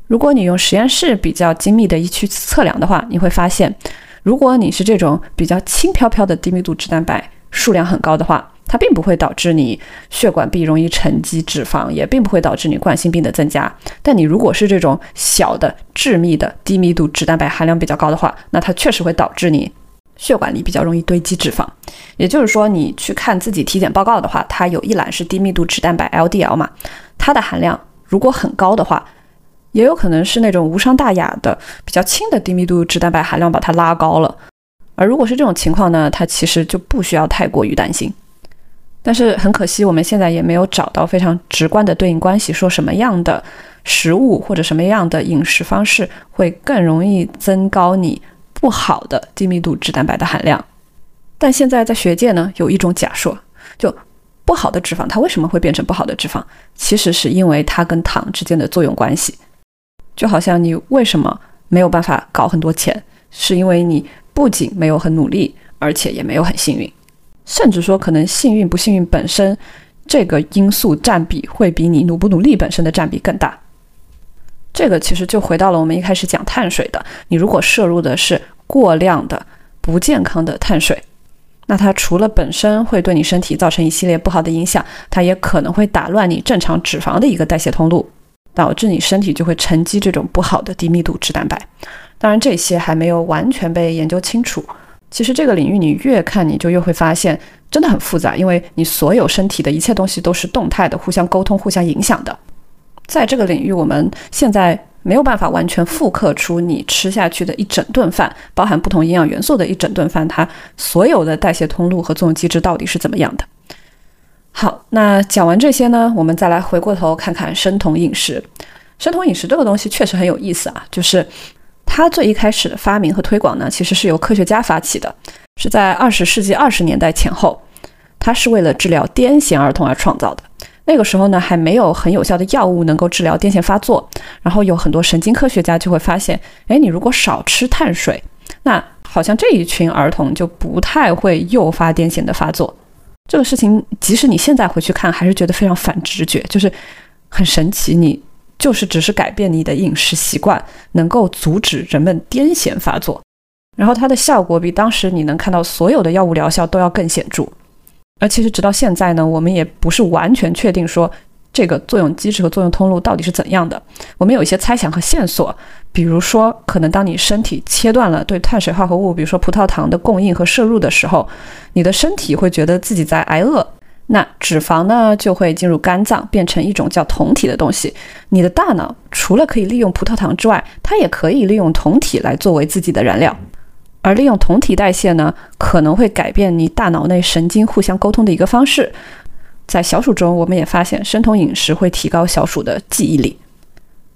如果你用实验室比较精密的仪器测量的话，你会发现，如果你是这种比较轻飘飘的低密度脂蛋白数量很高的话。它并不会导致你血管壁容易沉积脂肪，也并不会导致你冠心病的增加。但你如果是这种小的致密的低密度脂蛋白含量比较高的话，那它确实会导致你血管里比较容易堆积脂肪。也就是说，你去看自己体检报告的话，它有一栏是低密度脂蛋白 LDL 嘛，它的含量如果很高的话，也有可能是那种无伤大雅的、比较轻的低密度脂蛋白含量把它拉高了。而如果是这种情况呢，它其实就不需要太过于担心。但是很可惜，我们现在也没有找到非常直观的对应关系，说什么样的食物或者什么样的饮食方式会更容易增高你不好的低密度脂蛋白的含量。但现在在学界呢，有一种假说，就。不好的脂肪，它为什么会变成不好的脂肪？其实是因为它跟糖之间的作用关系。就好像你为什么没有办法搞很多钱，是因为你不仅没有很努力，而且也没有很幸运。甚至说，可能幸运不幸运本身这个因素占比会比你努不努力本身的占比更大。这个其实就回到了我们一开始讲碳水的，你如果摄入的是过量的不健康的碳水。那它除了本身会对你身体造成一系列不好的影响，它也可能会打乱你正常脂肪的一个代谢通路，导致你身体就会沉积这种不好的低密度脂蛋白。当然，这些还没有完全被研究清楚。其实这个领域你越看，你就越会发现真的很复杂，因为你所有身体的一切东西都是动态的，互相沟通、互相影响的。在这个领域，我们现在。没有办法完全复刻出你吃下去的一整顿饭，包含不同营养元素的一整顿饭，它所有的代谢通路和作用机制到底是怎么样的？好，那讲完这些呢，我们再来回过头看看生酮饮食。生酮饮食这个东西确实很有意思啊，就是它最一开始的发明和推广呢，其实是由科学家发起的，是在二十世纪二十年代前后，它是为了治疗癫痫儿童而创造的。那个时候呢，还没有很有效的药物能够治疗癫痫发作，然后有很多神经科学家就会发现，哎，你如果少吃碳水，那好像这一群儿童就不太会诱发癫痫的发作。这个事情，即使你现在回去看，还是觉得非常反直觉，就是很神奇，你就是只是改变你的饮食习惯，能够阻止人们癫痫发作，然后它的效果比当时你能看到所有的药物疗效都要更显著。而其实直到现在呢，我们也不是完全确定说这个作用机制和作用通路到底是怎样的。我们有一些猜想和线索，比如说，可能当你身体切断了对碳水化合物，比如说葡萄糖的供应和摄入的时候，你的身体会觉得自己在挨饿，那脂肪呢就会进入肝脏，变成一种叫酮体的东西。你的大脑除了可以利用葡萄糖之外，它也可以利用酮体来作为自己的燃料。而利用酮体代谢呢，可能会改变你大脑内神经互相沟通的一个方式。在小鼠中，我们也发现生酮饮食会提高小鼠的记忆力。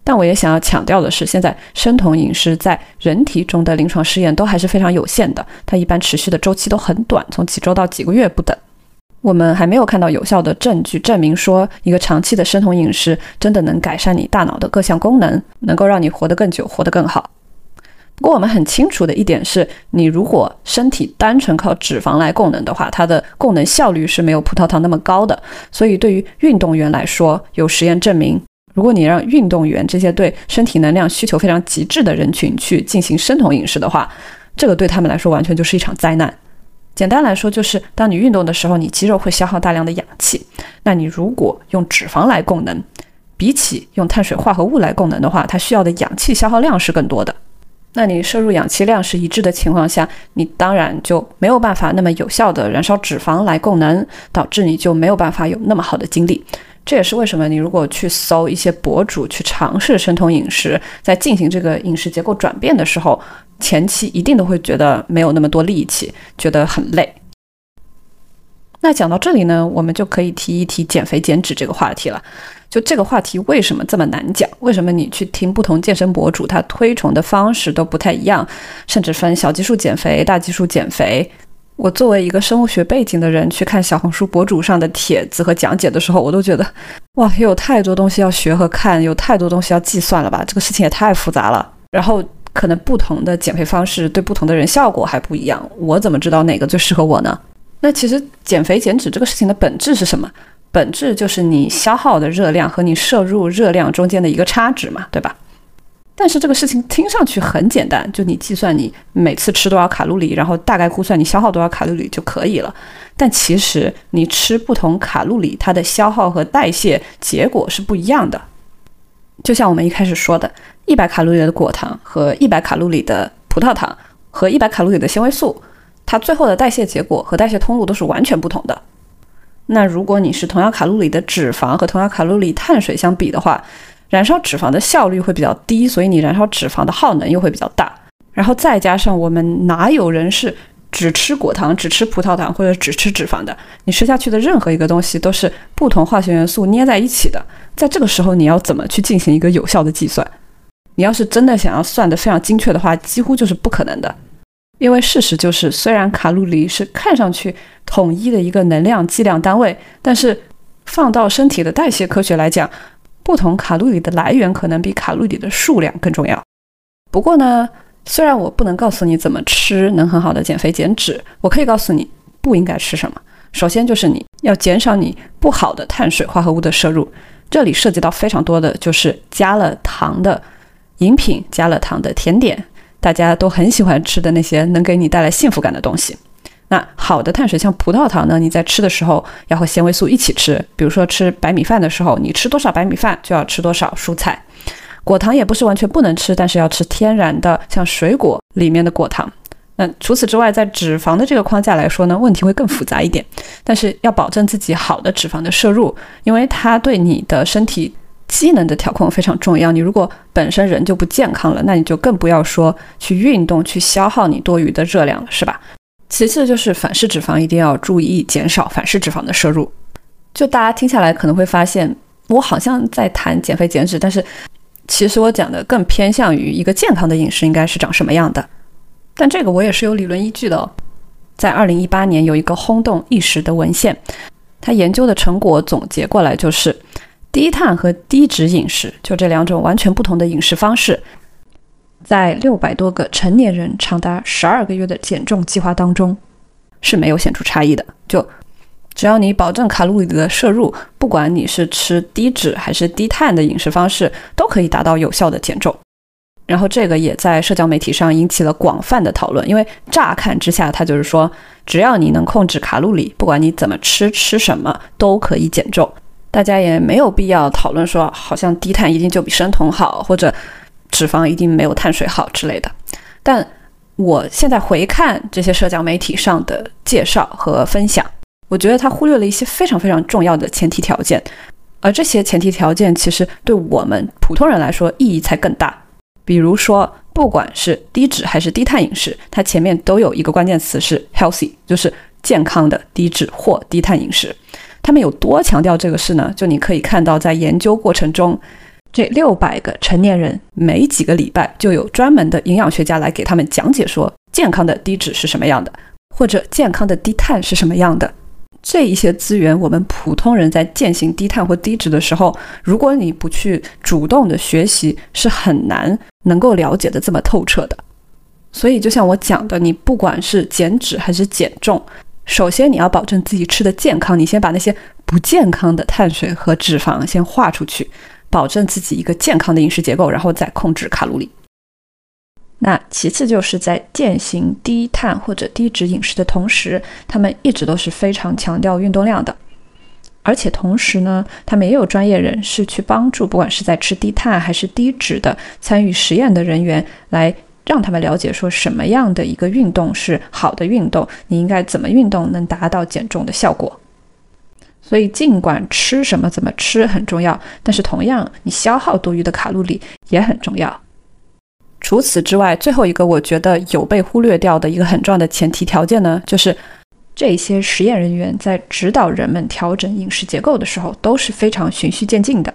但我也想要强调的是，现在生酮饮食在人体中的临床试验都还是非常有限的，它一般持续的周期都很短，从几周到几个月不等。我们还没有看到有效的证据证明说，一个长期的生酮饮食真的能改善你大脑的各项功能，能够让你活得更久，活得更好。不过我们很清楚的一点是，你如果身体单纯靠脂肪来供能的话，它的供能效率是没有葡萄糖那么高的。所以对于运动员来说，有实验证明，如果你让运动员这些对身体能量需求非常极致的人群去进行生酮饮食的话，这个对他们来说完全就是一场灾难。简单来说，就是当你运动的时候，你肌肉会消耗大量的氧气。那你如果用脂肪来供能，比起用碳水化合物来供能的话，它需要的氧气消耗量是更多的。那你摄入氧气量是一致的情况下，你当然就没有办法那么有效的燃烧脂肪来供能，导致你就没有办法有那么好的精力。这也是为什么你如果去搜一些博主去尝试生酮饮食，在进行这个饮食结构转变的时候，前期一定都会觉得没有那么多力气，觉得很累。那讲到这里呢，我们就可以提一提减肥减脂这个话题了。就这个话题为什么这么难讲？为什么你去听不同健身博主，他推崇的方式都不太一样，甚至分小基数减肥、大基数减肥？我作为一个生物学背景的人，去看小红书博主上的帖子和讲解的时候，我都觉得，哇，有太多东西要学和看，有太多东西要计算了吧？这个事情也太复杂了。然后可能不同的减肥方式对不同的人效果还不一样，我怎么知道哪个最适合我呢？那其实减肥减脂这个事情的本质是什么？本质就是你消耗的热量和你摄入热量中间的一个差值嘛，对吧？但是这个事情听上去很简单，就你计算你每次吃多少卡路里，然后大概估算你消耗多少卡路里就可以了。但其实你吃不同卡路里，它的消耗和代谢结果是不一样的。就像我们一开始说的，一百卡路里的果糖和一百卡路里的葡萄糖和一百卡路里的纤维素，它最后的代谢结果和代谢通路都是完全不同的。那如果你是同样卡路里的脂肪和同样卡路里碳水相比的话，燃烧脂肪的效率会比较低，所以你燃烧脂肪的耗能又会比较大。然后再加上我们哪有人是只吃果糖、只吃葡萄糖或者只吃脂肪的？你吃下去的任何一个东西都是不同化学元素捏在一起的。在这个时候，你要怎么去进行一个有效的计算？你要是真的想要算得非常精确的话，几乎就是不可能的。因为事实就是，虽然卡路里是看上去统一的一个能量计量单位，但是放到身体的代谢科学来讲，不同卡路里的来源可能比卡路里的数量更重要。不过呢，虽然我不能告诉你怎么吃能很好的减肥减脂，我可以告诉你不应该吃什么。首先就是你要减少你不好的碳水化合物的摄入，这里涉及到非常多的就是加了糖的饮品、加了糖的甜点。大家都很喜欢吃的那些能给你带来幸福感的东西。那好的碳水像葡萄糖呢？你在吃的时候要和纤维素一起吃。比如说吃白米饭的时候，你吃多少白米饭就要吃多少蔬菜。果糖也不是完全不能吃，但是要吃天然的，像水果里面的果糖。那除此之外，在脂肪的这个框架来说呢，问题会更复杂一点。但是要保证自己好的脂肪的摄入，因为它对你的身体。机能的调控非常重要。你如果本身人就不健康了，那你就更不要说去运动去消耗你多余的热量了，是吧？其次就是反式脂肪，一定要注意减少反式脂肪的摄入。就大家听下来可能会发现，我好像在谈减肥减脂，但是其实我讲的更偏向于一个健康的饮食应该是长什么样的。但这个我也是有理论依据的哦。在二零一八年有一个轰动一时的文献，它研究的成果总结过来就是。低碳和低脂饮食，就这两种完全不同的饮食方式，在六百多个成年人长达十二个月的减重计划当中是没有显著差异的。就只要你保证卡路里的摄入，不管你是吃低脂还是低碳的饮食方式，都可以达到有效的减重。然后这个也在社交媒体上引起了广泛的讨论，因为乍看之下，它就是说，只要你能控制卡路里，不管你怎么吃吃什么，都可以减重。大家也没有必要讨论说，好像低碳一定就比生酮好，或者脂肪一定没有碳水好之类的。但我现在回看这些社交媒体上的介绍和分享，我觉得他忽略了一些非常非常重要的前提条件，而这些前提条件其实对我们普通人来说意义才更大。比如说，不管是低脂还是低碳饮食，它前面都有一个关键词是 healthy，就是健康的低脂或低碳饮食。他们有多强调这个事呢？就你可以看到，在研究过程中，这六百个成年人每几个礼拜就有专门的营养学家来给他们讲解，说健康的低脂是什么样的，或者健康的低碳是什么样的。这一些资源，我们普通人在践行低碳或低脂的时候，如果你不去主动的学习，是很难能够了解的这么透彻的。所以，就像我讲的，你不管是减脂还是减重。首先，你要保证自己吃的健康，你先把那些不健康的碳水和脂肪先划出去，保证自己一个健康的饮食结构，然后再控制卡路里。那其次就是在践行低碳或者低脂饮食的同时，他们一直都是非常强调运动量的，而且同时呢，他们也有专业人士去帮助，不管是在吃低碳还是低脂的参与实验的人员来。让他们了解说什么样的一个运动是好的运动，你应该怎么运动能达到减重的效果。所以，尽管吃什么怎么吃很重要，但是同样，你消耗多余的卡路里也很重要。除此之外，最后一个我觉得有被忽略掉的一个很重要的前提条件呢，就是这些实验人员在指导人们调整饮食结构的时候都是非常循序渐进的。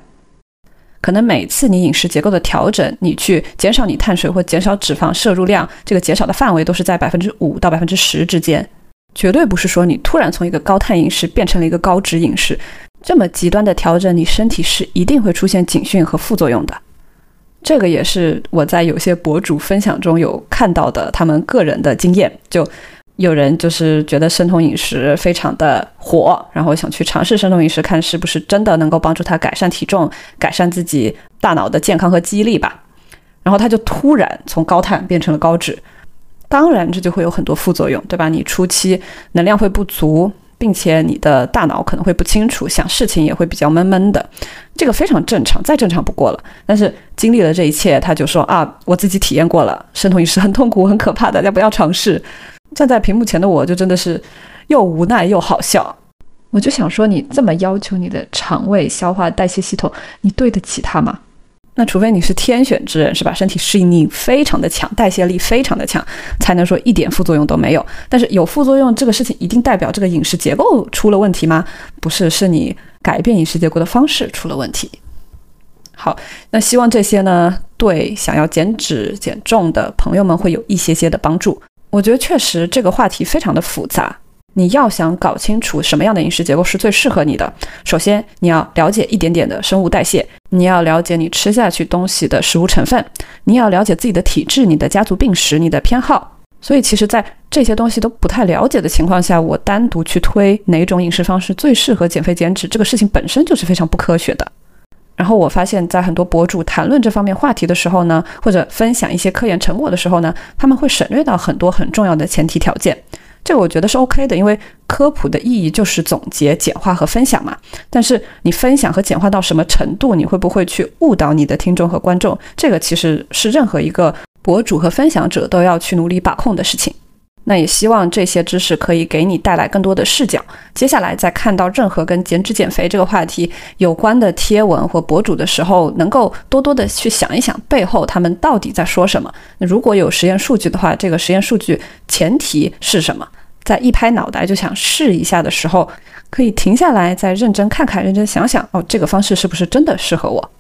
可能每次你饮食结构的调整，你去减少你碳水或减少脂肪摄入量，这个减少的范围都是在百分之五到百分之十之间，绝对不是说你突然从一个高碳饮食变成了一个高脂饮食，这么极端的调整，你身体是一定会出现警讯和副作用的。这个也是我在有些博主分享中有看到的，他们个人的经验就。有人就是觉得生酮饮食非常的火，然后想去尝试生酮饮食，看是不是真的能够帮助他改善体重、改善自己大脑的健康和记忆力吧。然后他就突然从高碳变成了高脂，当然这就会有很多副作用，对吧？你初期能量会不足，并且你的大脑可能会不清楚，想事情也会比较闷闷的，这个非常正常，再正常不过了。但是经历了这一切，他就说啊，我自己体验过了，生酮饮食很痛苦、很可怕，大家不要尝试。站在屏幕前的我就真的是又无奈又好笑，我就想说，你这么要求你的肠胃消化代谢系统，你对得起它吗？那除非你是天选之人，是吧？身体适应力非常的强，代谢力非常的强，才能说一点副作用都没有。但是有副作用这个事情，一定代表这个饮食结构出了问题吗？不是，是你改变饮食结构的方式出了问题。好，那希望这些呢，对想要减脂减重的朋友们会有一些些的帮助。我觉得确实这个话题非常的复杂。你要想搞清楚什么样的饮食结构是最适合你的，首先你要了解一点点的生物代谢，你要了解你吃下去东西的食物成分，你要了解自己的体质、你的家族病史、你的偏好。所以，其实，在这些东西都不太了解的情况下，我单独去推哪种饮食方式最适合减肥减脂，这个事情本身就是非常不科学的。然后，我发现，在很多博主谈论这方面话题的时候呢，或者分享一些科研成果的时候呢，他们会省略到很多很重要的前提条件。这个我觉得是 OK 的，因为科普的意义就是总结、简化和分享嘛。但是你分享和简化到什么程度，你会不会去误导你的听众和观众？这个其实是任何一个博主和分享者都要去努力把控的事情。那也希望这些知识可以给你带来更多的视角。接下来在看到任何跟减脂减肥这个话题有关的贴文或博主的时候，能够多多的去想一想背后他们到底在说什么。如果有实验数据的话，这个实验数据前提是什么？在一拍脑袋就想试一下的时候，可以停下来，再认真看看，认真想想，哦，这个方式是不是真的适合我？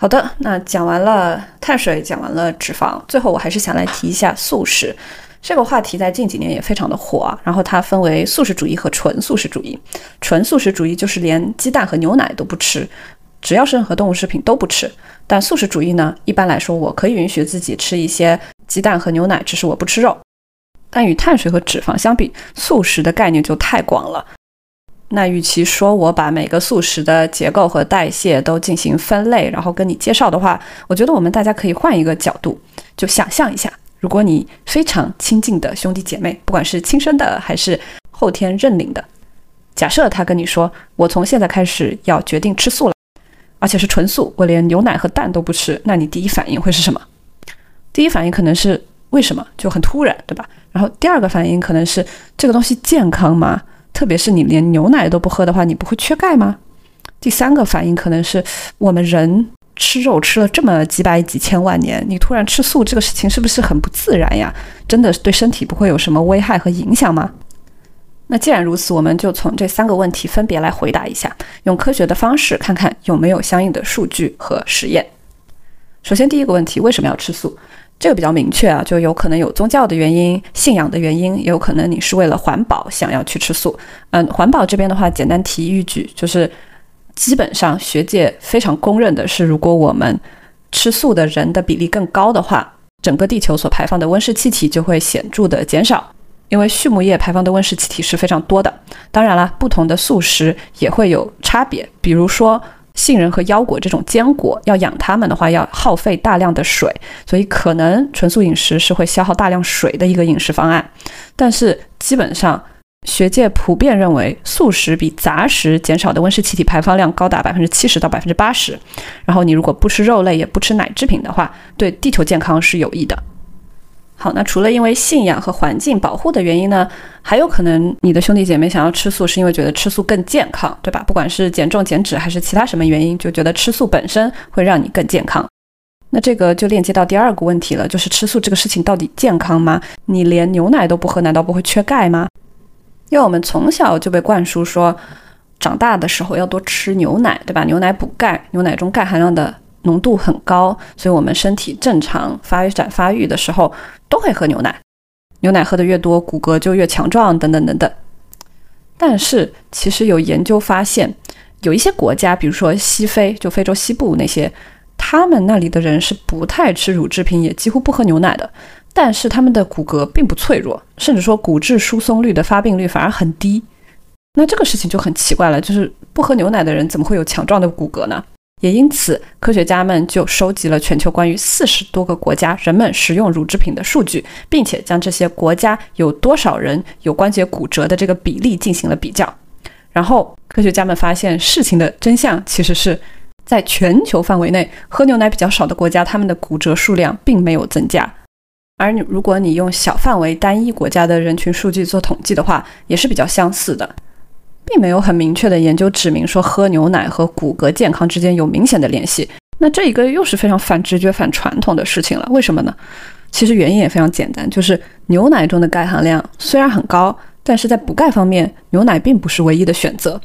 好的，那讲完了碳水，讲完了脂肪，最后我还是想来提一下素食这个话题，在近几年也非常的火。然后它分为素食主义和纯素食主义。纯素食主义就是连鸡蛋和牛奶都不吃，只要是任何动物食品都不吃。但素食主义呢，一般来说，我可以允许自己吃一些鸡蛋和牛奶，只是我不吃肉。但与碳水和脂肪相比，素食的概念就太广了。那与其说我把每个素食的结构和代谢都进行分类，然后跟你介绍的话，我觉得我们大家可以换一个角度，就想象一下，如果你非常亲近的兄弟姐妹，不管是亲生的还是后天认领的，假设他跟你说，我从现在开始要决定吃素了，而且是纯素，我连牛奶和蛋都不吃，那你第一反应会是什么？第一反应可能是为什么？就很突然，对吧？然后第二个反应可能是这个东西健康吗？特别是你连牛奶都不喝的话，你不会缺钙吗？第三个反应可能是我们人吃肉吃了这么几百几千万年，你突然吃素这个事情是不是很不自然呀？真的对身体不会有什么危害和影响吗？那既然如此，我们就从这三个问题分别来回答一下，用科学的方式看看有没有相应的数据和实验。首先第一个问题，为什么要吃素？这个比较明确啊，就有可能有宗教的原因、信仰的原因，也有可能你是为了环保想要去吃素。嗯，环保这边的话，简单提一句，就是基本上学界非常公认的是，如果我们吃素的人的比例更高的话，整个地球所排放的温室气体就会显著的减少，因为畜牧业排放的温室气体是非常多的。当然了，不同的素食也会有差别，比如说。杏仁和腰果这种坚果，要养它们的话，要耗费大量的水，所以可能纯素饮食是会消耗大量水的一个饮食方案。但是基本上，学界普遍认为，素食比杂食减少的温室气体排放量高达百分之七十到百分之八十。然后你如果不吃肉类，也不吃奶制品的话，对地球健康是有益的。好，那除了因为信仰和环境保护的原因呢，还有可能你的兄弟姐妹想要吃素，是因为觉得吃素更健康，对吧？不管是减重减脂还是其他什么原因，就觉得吃素本身会让你更健康。那这个就链接到第二个问题了，就是吃素这个事情到底健康吗？你连牛奶都不喝，难道不会缺钙吗？因为我们从小就被灌输说，长大的时候要多吃牛奶，对吧？牛奶补钙，牛奶中钙含量的。浓度很高，所以我们身体正常发展发育的时候都会喝牛奶。牛奶喝的越多，骨骼就越强壮，等等等等。但是其实有研究发现，有一些国家，比如说西非，就非洲西部那些，他们那里的人是不太吃乳制品，也几乎不喝牛奶的。但是他们的骨骼并不脆弱，甚至说骨质疏松率的发病率反而很低。那这个事情就很奇怪了，就是不喝牛奶的人怎么会有强壮的骨骼呢？也因此，科学家们就收集了全球关于四十多个国家人们食用乳制品的数据，并且将这些国家有多少人有关节骨折的这个比例进行了比较。然后，科学家们发现，事情的真相其实是在全球范围内喝牛奶比较少的国家，他们的骨折数量并没有增加。而你如果你用小范围单一国家的人群数据做统计的话，也是比较相似的。并没有很明确的研究指明说喝牛奶和骨骼健康之间有明显的联系。那这一个又是非常反直觉、反传统的事情了。为什么呢？其实原因也非常简单，就是牛奶中的钙含量虽然很高，但是在补钙方面，牛奶并不是唯一的选择。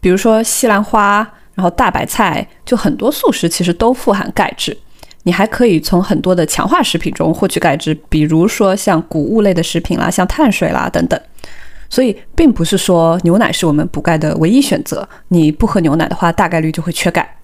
比如说西兰花，然后大白菜，就很多素食其实都富含钙质。你还可以从很多的强化食品中获取钙质，比如说像谷物类的食品啦，像碳水啦等等。所以，并不是说牛奶是我们补钙的唯一选择。你不喝牛奶的话，大概率就会缺钙。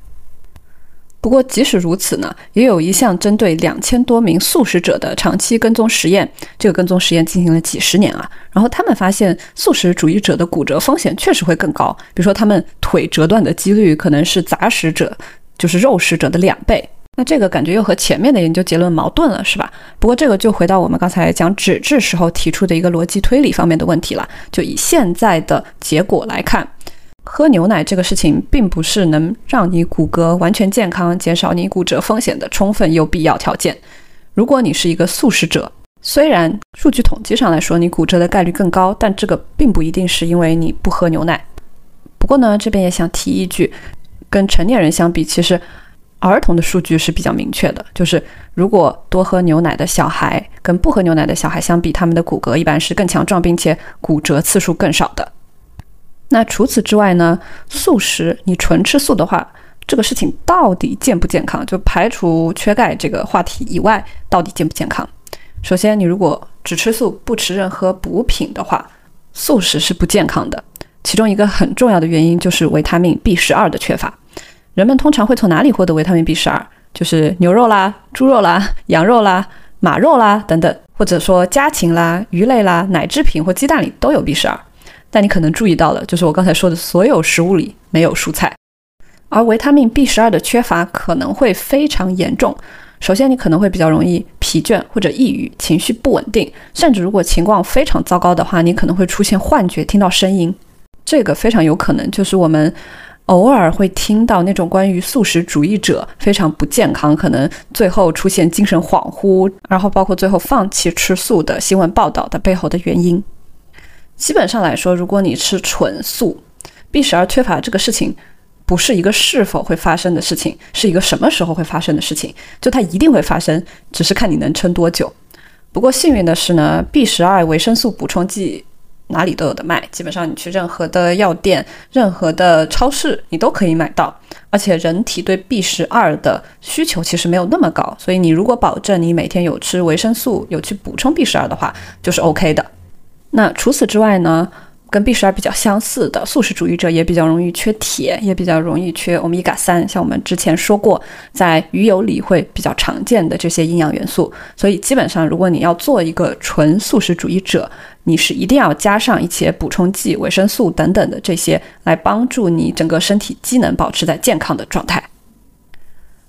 不过，即使如此呢，也有一项针对两千多名素食者的长期跟踪实验。这个跟踪实验进行了几十年啊，然后他们发现，素食主义者的骨折风险确实会更高。比如说，他们腿折断的几率可能是杂食者，就是肉食者的两倍。那这个感觉又和前面的研究结论矛盾了，是吧？不过这个就回到我们刚才讲脂质时候提出的一个逻辑推理方面的问题了。就以现在的结果来看，喝牛奶这个事情并不是能让你骨骼完全健康、减少你骨折风险的充分又必要条件。如果你是一个素食者，虽然数据统计上来说你骨折的概率更高，但这个并不一定是因为你不喝牛奶。不过呢，这边也想提一句，跟成年人相比，其实。儿童的数据是比较明确的，就是如果多喝牛奶的小孩跟不喝牛奶的小孩相比，他们的骨骼一般是更强壮，并且骨折次数更少的。那除此之外呢？素食你纯吃素的话，这个事情到底健不健康？就排除缺钙这个话题以外，到底健不健康？首先，你如果只吃素不吃任何补品的话，素食是不健康的。其中一个很重要的原因就是维他命 B 十二的缺乏。人们通常会从哪里获得维他命 B 十二？就是牛肉啦、猪肉啦、羊肉啦、马肉啦等等，或者说家禽啦、鱼类啦、奶制品或鸡蛋里都有 B 十二。但你可能注意到了，就是我刚才说的所有食物里没有蔬菜。而维他命 B 十二的缺乏可能会非常严重。首先，你可能会比较容易疲倦或者抑郁，情绪不稳定，甚至如果情况非常糟糕的话，你可能会出现幻觉、听到声音。这个非常有可能就是我们。偶尔会听到那种关于素食主义者非常不健康，可能最后出现精神恍惚，然后包括最后放弃吃素的新闻报道的背后的原因。基本上来说，如果你吃纯素，B 十二缺乏这个事情不是一个是否会发生的事情，是一个什么时候会发生的事情。就它一定会发生，只是看你能撑多久。不过幸运的是呢，B 十二维生素补充剂。哪里都有的卖，基本上你去任何的药店、任何的超市，你都可以买到。而且人体对 B 十二的需求其实没有那么高，所以你如果保证你每天有吃维生素、有去补充 B 十二的话，就是 OK 的。那除此之外呢？跟 B 十二比较相似的素食主义者也比较容易缺铁，也比较容易缺欧米伽三。像我们之前说过，在鱼油里会比较常见的这些营养元素。所以基本上，如果你要做一个纯素食主义者，你是一定要加上一些补充剂、维生素等等的这些，来帮助你整个身体机能保持在健康的状态。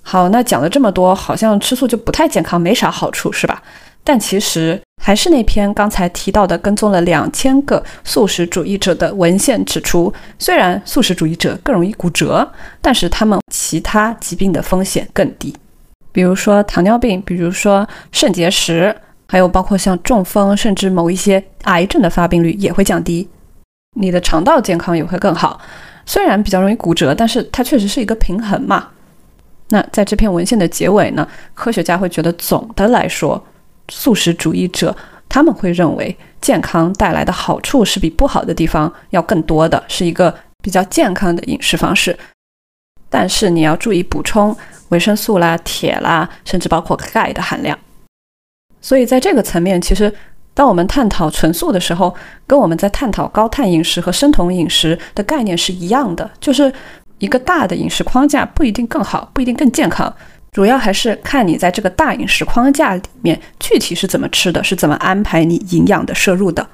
好，那讲了这么多，好像吃素就不太健康，没啥好处，是吧？但其实还是那篇刚才提到的，跟踪了两千个素食主义者的文献指出，虽然素食主义者更容易骨折，但是他们其他疾病的风险更低，比如说糖尿病，比如说肾结石，还有包括像中风，甚至某一些癌症的发病率也会降低，你的肠道健康也会更好。虽然比较容易骨折，但是它确实是一个平衡嘛。那在这篇文献的结尾呢，科学家会觉得总的来说。素食主义者他们会认为健康带来的好处是比不好的地方要更多的，是一个比较健康的饮食方式。但是你要注意补充维生素啦、铁啦，甚至包括钙的含量。所以在这个层面，其实当我们探讨纯素的时候，跟我们在探讨高碳饮食和生酮饮食的概念是一样的，就是一个大的饮食框架不一定更好，不一定更健康。主要还是看你在这个大饮食框架里面具体是怎么吃的，是怎么安排你营养的摄入的。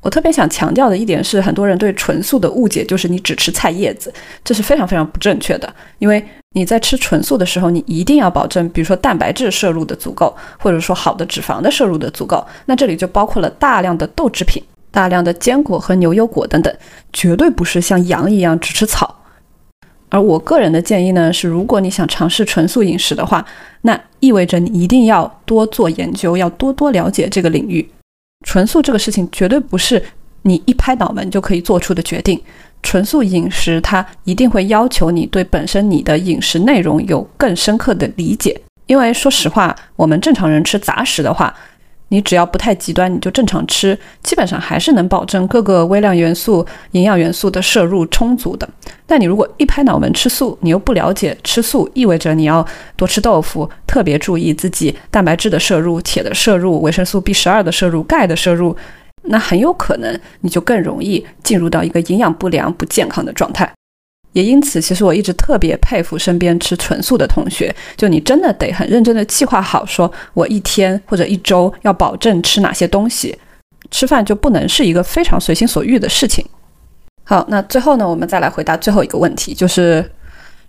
我特别想强调的一点是，很多人对纯素的误解就是你只吃菜叶子，这是非常非常不正确的。因为你在吃纯素的时候，你一定要保证，比如说蛋白质摄入的足够，或者说好的脂肪的摄入的足够。那这里就包括了大量的豆制品、大量的坚果和牛油果等等，绝对不是像羊一样只吃草。而我个人的建议呢是，如果你想尝试纯素饮食的话，那意味着你一定要多做研究，要多多了解这个领域。纯素这个事情绝对不是你一拍脑门就可以做出的决定。纯素饮食它一定会要求你对本身你的饮食内容有更深刻的理解，因为说实话，我们正常人吃杂食的话。你只要不太极端，你就正常吃，基本上还是能保证各个微量元素、营养元素的摄入充足的。但你如果一拍脑门吃素，你又不了解吃素意味着你要多吃豆腐，特别注意自己蛋白质的摄入、铁的摄入、维生素 B 十二的摄入、钙的摄入，那很有可能你就更容易进入到一个营养不良、不健康的状态。也因此，其实我一直特别佩服身边吃纯素的同学。就你真的得很认真的计划好，说我一天或者一周要保证吃哪些东西，吃饭就不能是一个非常随心所欲的事情。好，那最后呢，我们再来回答最后一个问题，就是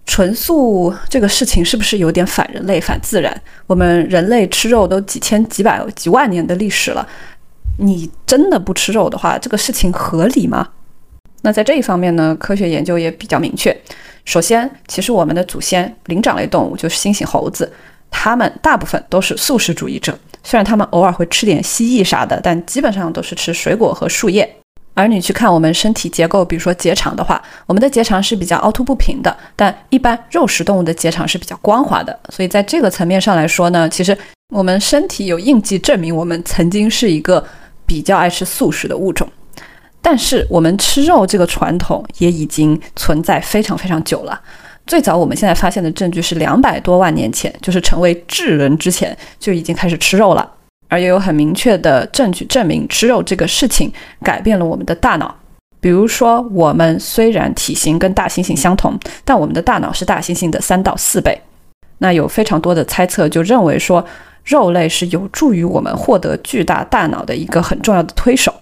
纯素这个事情是不是有点反人类、反自然？我们人类吃肉都几千、几百、几万年的历史了，你真的不吃肉的话，这个事情合理吗？那在这一方面呢，科学研究也比较明确。首先，其实我们的祖先灵长类动物就是猩猩、猴子，它们大部分都是素食主义者。虽然它们偶尔会吃点蜥蜴啥的，但基本上都是吃水果和树叶。而你去看我们身体结构，比如说结肠的话，我们的结肠是比较凹凸不平的，但一般肉食动物的结肠是比较光滑的。所以在这个层面上来说呢，其实我们身体有印记证明我们曾经是一个比较爱吃素食的物种。但是我们吃肉这个传统也已经存在非常非常久了。最早我们现在发现的证据是两百多万年前，就是成为智人之前就已经开始吃肉了。而也有很明确的证据证明吃肉这个事情改变了我们的大脑。比如说，我们虽然体型跟大猩猩相同，但我们的大脑是大猩猩的三到四倍。那有非常多的猜测就认为说，肉类是有助于我们获得巨大大脑的一个很重要的推手。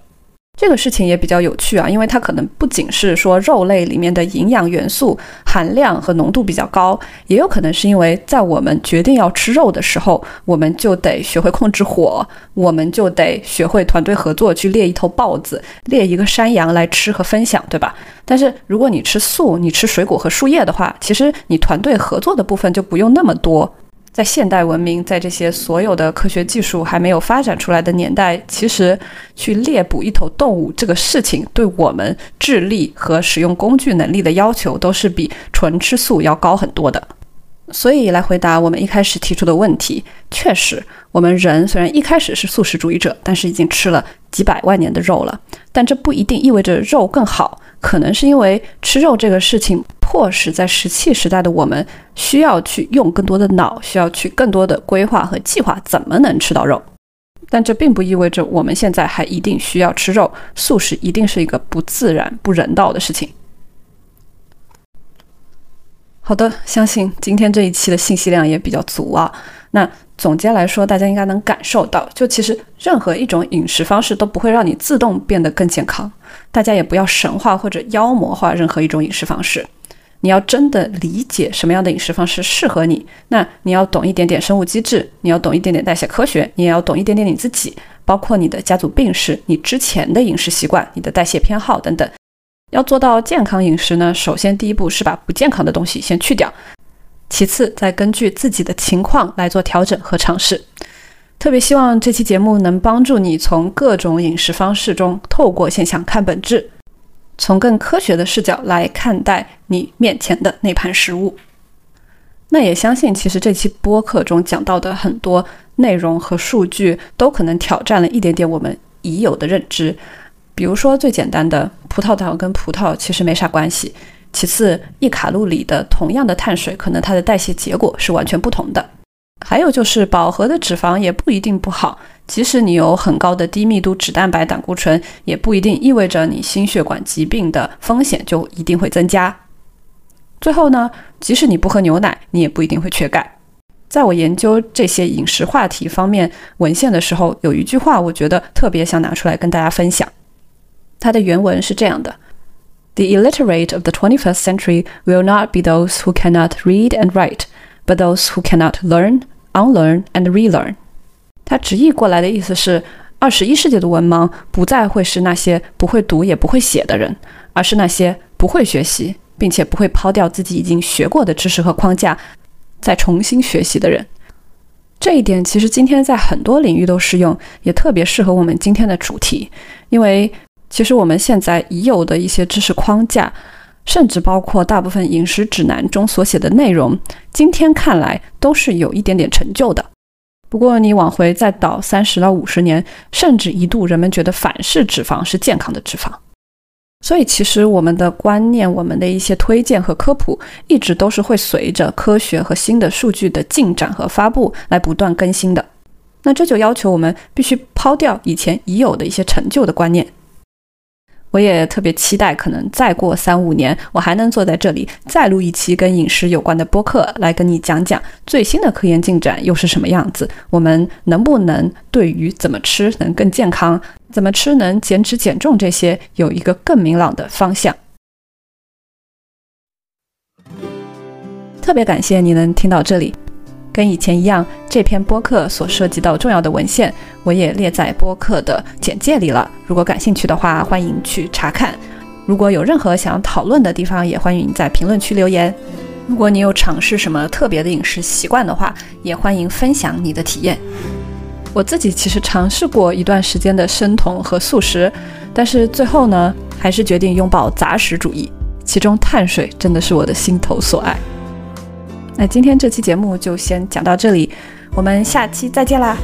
这个事情也比较有趣啊，因为它可能不仅是说肉类里面的营养元素含量和浓度比较高，也有可能是因为在我们决定要吃肉的时候，我们就得学会控制火，我们就得学会团队合作去猎一头豹子、猎一个山羊来吃和分享，对吧？但是如果你吃素，你吃水果和树叶的话，其实你团队合作的部分就不用那么多。在现代文明，在这些所有的科学技术还没有发展出来的年代，其实去猎捕一头动物这个事情，对我们智力和使用工具能力的要求，都是比纯吃素要高很多的。所以，来回答我们一开始提出的问题，确实，我们人虽然一开始是素食主义者，但是已经吃了几百万年的肉了，但这不一定意味着肉更好。可能是因为吃肉这个事情，迫使在石器时代的我们需要去用更多的脑，需要去更多的规划和计划怎么能吃到肉。但这并不意味着我们现在还一定需要吃肉，素食一定是一个不自然、不人道的事情。好的，相信今天这一期的信息量也比较足啊。那总结来说，大家应该能感受到，就其实任何一种饮食方式都不会让你自动变得更健康。大家也不要神话或者妖魔化任何一种饮食方式。你要真的理解什么样的饮食方式适合你，那你要懂一点点生物机制，你要懂一点点代谢科学，你也要懂一点点你自己，包括你的家族病史、你之前的饮食习惯、你的代谢偏好等等。要做到健康饮食呢，首先第一步是把不健康的东西先去掉。其次，再根据自己的情况来做调整和尝试。特别希望这期节目能帮助你从各种饮食方式中透过现象看本质，从更科学的视角来看待你面前的那盘食物。那也相信，其实这期播客中讲到的很多内容和数据，都可能挑战了一点点我们已有的认知。比如说，最简单的葡萄糖跟葡萄其实没啥关系。其次，一卡路里的同样的碳水，可能它的代谢结果是完全不同的。还有就是，饱和的脂肪也不一定不好。即使你有很高的低密度脂蛋白胆固醇，也不一定意味着你心血管疾病的风险就一定会增加。最后呢，即使你不喝牛奶，你也不一定会缺钙。在我研究这些饮食话题方面文献的时候，有一句话，我觉得特别想拿出来跟大家分享。它的原文是这样的。The illiterate of the 21st century will not be those who cannot read and write, but those who cannot learn, unlearn, and relearn. 它直译过来的意思是，二十一世纪的文盲不再会是那些不会读也不会写的人，而是那些不会学习，并且不会抛掉自己已经学过的知识和框架，再重新学习的人。这一点其实今天在很多领域都适用，也特别适合我们今天的主题，因为。其实我们现在已有的一些知识框架，甚至包括大部分饮食指南中所写的内容，今天看来都是有一点点陈旧的。不过你往回再倒三十到五十年，甚至一度人们觉得反式脂肪是健康的脂肪。所以其实我们的观念、我们的一些推荐和科普，一直都是会随着科学和新的数据的进展和发布来不断更新的。那这就要求我们必须抛掉以前已有的一些陈旧的观念。我也特别期待，可能再过三五年，我还能坐在这里再录一期跟饮食有关的播客，来跟你讲讲最新的科研进展又是什么样子。我们能不能对于怎么吃能更健康，怎么吃能减脂减重这些有一个更明朗的方向？特别感谢你能听到这里。跟以前一样，这篇播客所涉及到重要的文献，我也列在播客的简介里了。如果感兴趣的话，欢迎去查看。如果有任何想讨论的地方，也欢迎在评论区留言。如果你有尝试什么特别的饮食习惯的话，也欢迎分享你的体验。我自己其实尝试过一段时间的生酮和素食，但是最后呢，还是决定拥抱杂食主义，其中碳水真的是我的心头所爱。那今天这期节目就先讲到这里，我们下期再见啦。